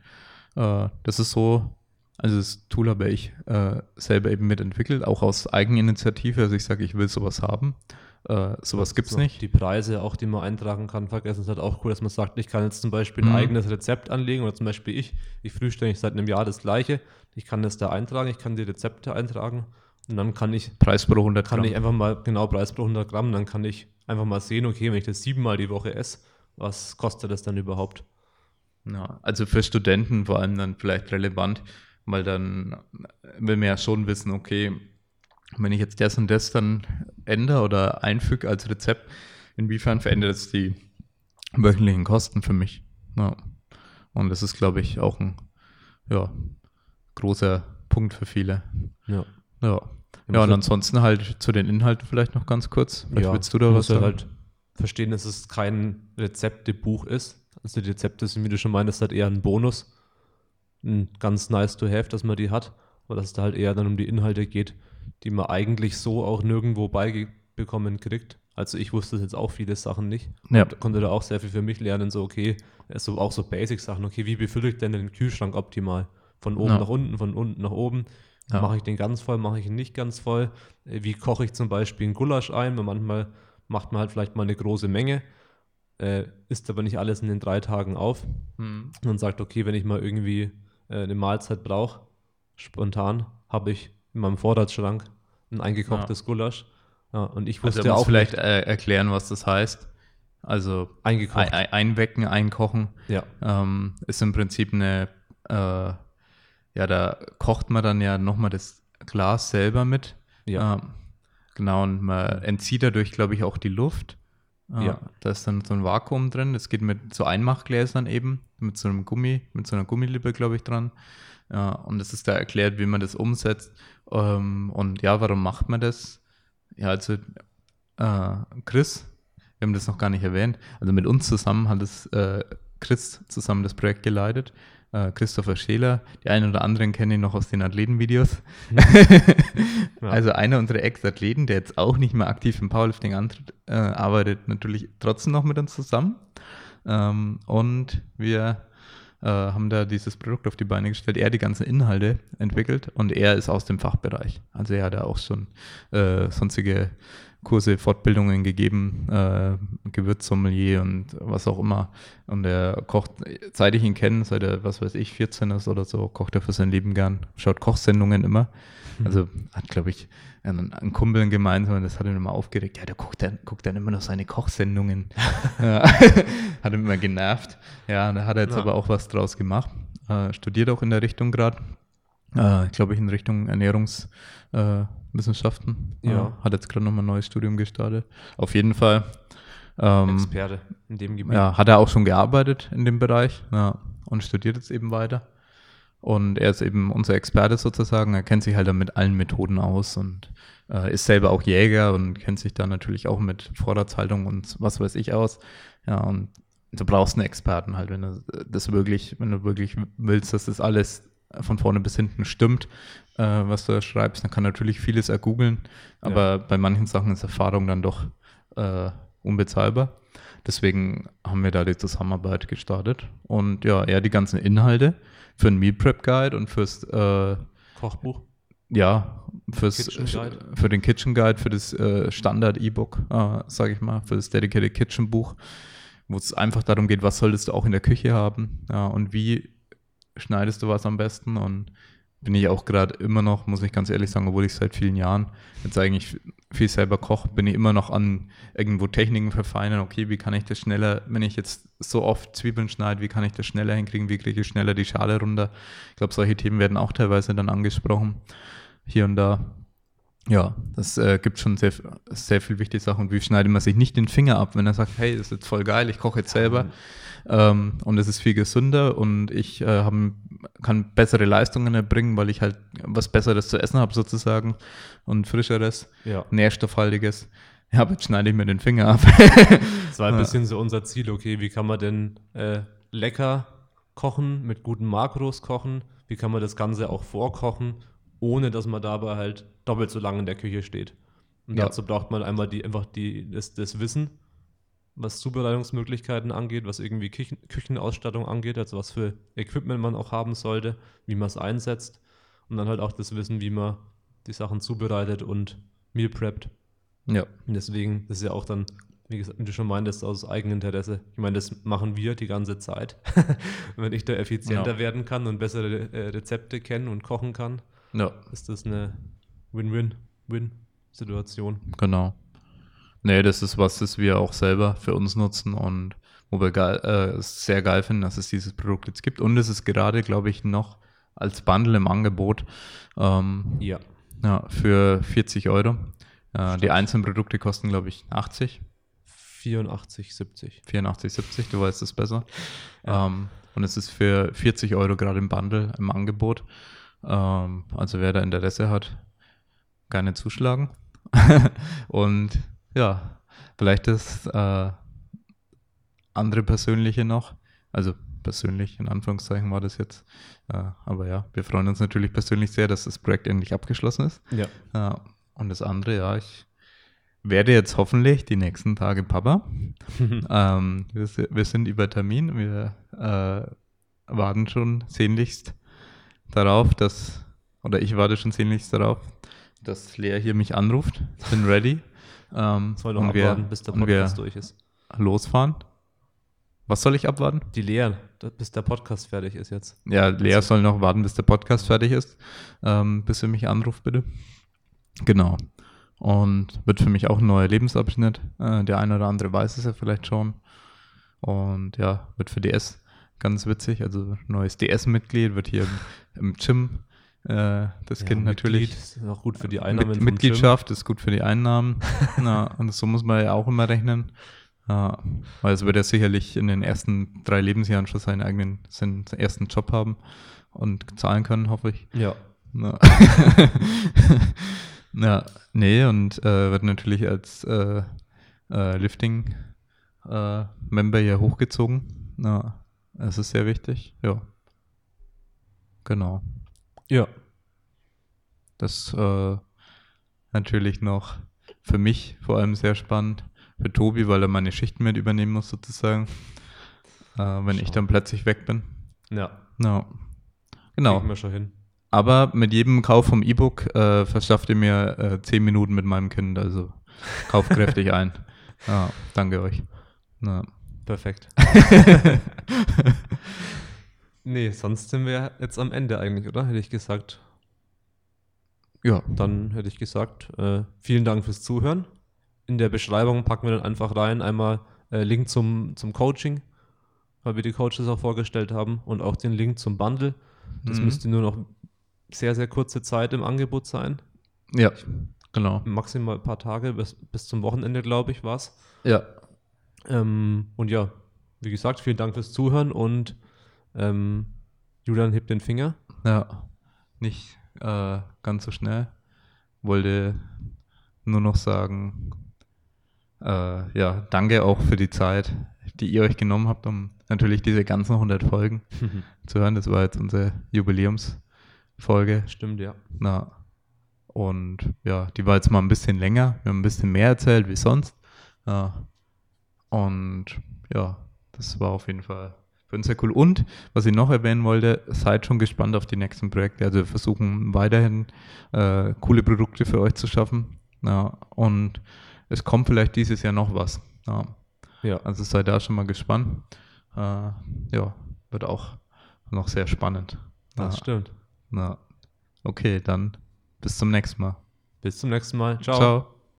äh, das ist so, also das Tool habe ich äh, selber eben mitentwickelt, auch aus Eigeninitiative. Also ich sage, ich will sowas haben. Äh, sowas gibt es So, nicht. Die Preise auch, die man eintragen kann, vergessen ist halt auch cool, dass man sagt, ich kann jetzt zum Beispiel ein Mhm. eigenes Rezept anlegen oder zum Beispiel ich, ich frühstücke seit einem Jahr das gleiche, ich kann das da eintragen, ich kann die Rezepte eintragen und dann kann ich, Preis pro 100 kann Gramm. ich einfach mal, genau, Preis pro 100 Gramm, dann kann ich einfach mal sehen, okay, wenn ich das siebenmal die Woche esse, was kostet das dann überhaupt? Ja, also für Studenten vor allem dann vielleicht relevant, weil dann will man ja schon wissen, okay, wenn ich jetzt das und das dann ändere oder einfüge als Rezept, inwiefern verändert es die wöchentlichen Kosten für mich? Ja. Und das ist, glaube ich, auch ein ja, großer Punkt für viele. Ja. Ja. Ja, und ansonsten halt zu den Inhalten vielleicht noch ganz kurz. Vielleicht ja, willst du da was sagen? halt verstehen, dass es kein Rezeptebuch ist. Also die Rezepte sind, wie du schon meinst, halt eher ein Bonus. Ein ganz nice to have, dass man die hat. Aber dass es da halt eher dann um die Inhalte geht, die man eigentlich so auch nirgendwo beibekommen kriegt. Also ich wusste jetzt auch viele Sachen nicht. Ja. Konnte da auch sehr viel für mich lernen. So, okay, so auch so Basic-Sachen. Okay, wie befülle ich denn den Kühlschrank optimal? Von oben Ja. nach unten, von unten nach oben. Ja. Mache ich den ganz voll, mache ich ihn nicht ganz voll? Äh, Wie koche ich zum Beispiel einen Gulasch ein? Weil manchmal macht man halt vielleicht mal eine große Menge, äh, isst aber nicht alles in den drei Tagen auf Hm. und sagt, okay, wenn ich mal irgendwie äh, eine Mahlzeit brauche, spontan, habe ich in meinem Vorratsschrank ein eingekochtes Gulasch. Ja, und ich Also wusste muss auch vielleicht äh, erklären, was das heißt. Also eingekocht. ein, ein, einwecken, einkochen ja, ähm, ist im Prinzip eine, äh, ja, da kocht man dann ja nochmal das Glas selber mit. ja, Ähm, genau, und man entzieht dadurch, glaube ich, auch die Luft. Äh, Ja. Da ist dann so ein Vakuum drin. Das geht mit so Einmachgläsern eben, mit so einem Gummi, mit so einer Gummilippe, glaube ich, dran. Ja, und es ist da erklärt, wie man das umsetzt. Ähm, und ja, warum macht man das? Ja, also äh, Chris, wir haben das noch gar nicht erwähnt, also mit uns zusammen hat es äh, Chris zusammen das Projekt geleitet. Äh, Christopher Scheler, die einen oder anderen kennen ihn noch aus den Athletenvideos. Ja. Also einer unserer Ex-Athleten, der jetzt auch nicht mehr aktiv im Powerlifting antritt, äh, arbeitet natürlich trotzdem noch mit uns zusammen. Ähm, und wir äh, haben da dieses Produkt auf die Beine gestellt. Er hat die ganzen Inhalte entwickelt und er ist aus dem Fachbereich. Also er hat da auch schon äh, sonstige Kurse, Fortbildungen gegeben, äh, Gewürzsommelier und was auch immer. Und er kocht, seit ich ihn kenne, seit er, was weiß ich, 14 ist oder so, kocht er für sein Leben gern, schaut Kochsendungen immer. Also hat, glaube ich, einen, einen Kumpel gemeinsam, das hat ihn immer aufgeregt. Ja, der guckt dann, guckt dann immer noch seine Kochsendungen. ja. hat ihn immer genervt. Ja, da hat er jetzt Ja. aber auch was draus gemacht. Äh, studiert auch in der Richtung gerade. Äh, glaube ich, in Richtung Ernährungswissenschaften. Äh. Ja. Hat jetzt gerade nochmal ein neues Studium gestartet. Auf jeden Fall. Ähm, Experte in dem Gebiet. ja, hat er auch schon gearbeitet in dem Bereich ja, und studiert jetzt eben weiter. Und er ist eben unser Experte sozusagen. Er kennt sich halt dann mit allen Methoden aus und äh, ist selber auch Jäger und kennt sich da natürlich auch mit Vorratshaltung und was weiß ich aus. Ja, und du brauchst einen Experten halt, wenn du das wirklich, wenn du wirklich willst, dass das alles von vorne bis hinten stimmt, äh, was du da schreibst, dann kann natürlich vieles ergoogeln, aber bei manchen Sachen ist Erfahrung dann doch äh, unbezahlbar. Deswegen haben wir da die Zusammenarbeit gestartet. Und ja, er die ganzen Inhalte für einen Meal Prep Guide und fürs, äh, Kochbuch. ja, fürs, Kitchen Guide. für den Kitchen Guide, für das äh, Standard E-Book, äh, sage ich mal, für das Dedicated Kitchen Buch, wo es einfach darum geht, was solltest du auch in der Küche haben ja, und wie schneidest du was am besten und bin ich auch gerade immer noch, muss ich ganz ehrlich sagen, obwohl ich seit vielen Jahren jetzt eigentlich viel selber koche, bin ich immer noch an irgendwo Techniken verfeinern. Okay, wie kann ich das schneller, wenn ich jetzt so oft Zwiebeln schneide, wie kann ich das schneller hinkriegen, wie kriege ich schneller die Schale runter? Ich glaube, solche Themen werden auch teilweise dann angesprochen, hier und da. Ja, das äh, gibt schon sehr, sehr viel wichtige Sachen. Wie schneidet man sich nicht den Finger ab, wenn er sagt, hey, das ist jetzt voll geil, ich koche jetzt selber. Ähm, und es ist viel gesünder und ich äh, hab, kann bessere Leistungen erbringen, weil ich halt was Besseres zu essen habe sozusagen und frischeres, Ja. nährstoffhaltiges. Ja, aber jetzt schneide ich mir den Finger ab. Das war ein bisschen so unser Ziel, okay, wie kann man denn äh, lecker kochen, mit guten Makros kochen, wie kann man das Ganze auch vorkochen, ohne dass man dabei halt doppelt so lange in der Küche steht. Und Ja. dazu braucht man einmal die, einfach die, das, das Wissen, was Zubereitungsmöglichkeiten angeht, was irgendwie Küchen, Küchenausstattung angeht, also was für Equipment man auch haben sollte, wie man es einsetzt und dann halt auch das Wissen, wie man die Sachen zubereitet und Meal preppt. ja, Und deswegen, das ist ja auch dann, wie gesagt, wie du schon meintest, aus Eigeninteresse. Ich meine, das machen wir die ganze Zeit. Wenn ich da effizienter Ja. werden kann und bessere äh, Rezepte kennen und kochen kann, ja, ist das eine Win-Win-Win-Situation. genau. Nee, das ist was, das wir auch selber für uns nutzen und wo wir geil, äh, es sehr geil finden, dass es dieses Produkt jetzt gibt. Und es ist gerade, glaube ich, noch als Bundle im Angebot. Ähm, Ja. Ja, für 40 Euro. Äh, die einzelnen Produkte kosten, glaube ich, 80, 84, 70. 84, 70, du weißt es besser. Ähm, und es ist für 40 Euro gerade im Bundle im Angebot. Ähm, also wer da Interesse hat, gerne zuschlagen. und ja, vielleicht das äh, andere persönliche noch. Also persönlich, in Anführungszeichen war das jetzt. Äh, aber ja, wir freuen uns natürlich persönlich sehr, dass das Projekt endlich abgeschlossen ist. Ja. Ja, und das andere, ja, ich werde jetzt hoffentlich die nächsten Tage Papa. ähm, wir, wir sind über Termin. Wir äh, warten schon sehnlichst darauf, dass oder ich warte schon sehnlichst darauf, dass Lea hier mich anruft. Ich bin ready. Ähm, Soll noch und wir- abwarten, bis der Podcast durch ist. losfahren. Was soll ich abwarten? Die Lea, bis der Podcast fertig ist jetzt. Ja, Lea soll noch warten, bis der Podcast fertig ist, ähm, bis sie mich anruft, bitte. Genau. Und wird für mich auch ein neuer Lebensabschnitt. Äh, der eine oder andere weiß es ja vielleicht schon. Und ja, wird für DS ganz witzig. Also neues DS-Mitglied wird hier im, im Gym äh, das Ja, Kind natürlich. Mitglied ist auch gut für die Einnahmen. Mit, Mitgliedschaft ist gut für die Einnahmen. Na, und so muss man ja auch immer rechnen. Ja, weil es wird er sicherlich in den ersten drei Lebensjahren schon seinen eigenen, seinen ersten Job haben und zahlen können, hoffe ich. Ja, Na. ja, nee, und äh, wird natürlich als äh, äh, Lifting-Member hier hochgezogen. Na, das ist sehr wichtig. Ja. Genau. Ja. Das äh, natürlich noch für mich vor allem sehr spannend. Für Tobi, weil er meine Schichten mit übernehmen muss, sozusagen. Äh, wenn ich Schau. dann plötzlich weg bin. Ja, Ja. Genau. kriegen wir schon hin. Aber mit jedem Kauf vom E-Book äh, verschafft ihr mir äh, 10 Minuten mit meinem Kind. Also kauft kräftig ein. Ja, danke euch. Ja. Perfekt. nee, sonst sind wir jetzt am Ende eigentlich, oder? Hätte ich gesagt. ja. Dann hätte ich gesagt, äh, vielen Dank fürs Zuhören. In der Beschreibung packen wir dann einfach rein einmal äh, Link zum, zum Coaching, weil wir die Coaches auch vorgestellt haben und auch den Link zum Bundle. Das Mhm. müsste nur noch sehr, sehr kurze Zeit im Angebot sein. Ja, genau. Maximal ein paar Tage, bis, bis zum Wochenende, glaube ich, war es. Ja. Ähm, und ja, wie gesagt, vielen Dank fürs Zuhören und ähm, Julian hebt den Finger. Ja, nicht äh, ganz so schnell. Wollte nur noch sagen, äh, ja, danke auch für die Zeit, die ihr euch genommen habt, um natürlich diese ganzen 100 Folgen zu hören. Das war jetzt unsere Jubiläumsfolge. Stimmt, ja. Na, und ja, die war jetzt mal ein bisschen länger. Wir haben ein bisschen mehr erzählt wie sonst. Ja. Und ja, das war auf jeden Fall für uns sehr cool. Und was ich noch erwähnen wollte, seid schon gespannt auf die nächsten Projekte. Also wir versuchen weiterhin äh, coole Produkte für euch zu schaffen. Ja, und es kommt vielleicht dieses Jahr noch was. Ja, Ja, also seid da schon mal gespannt. Äh, ja, wird auch noch sehr spannend. das Ja. stimmt. Na, okay, dann bis zum nächsten Mal. Bis zum nächsten Mal. Ciao.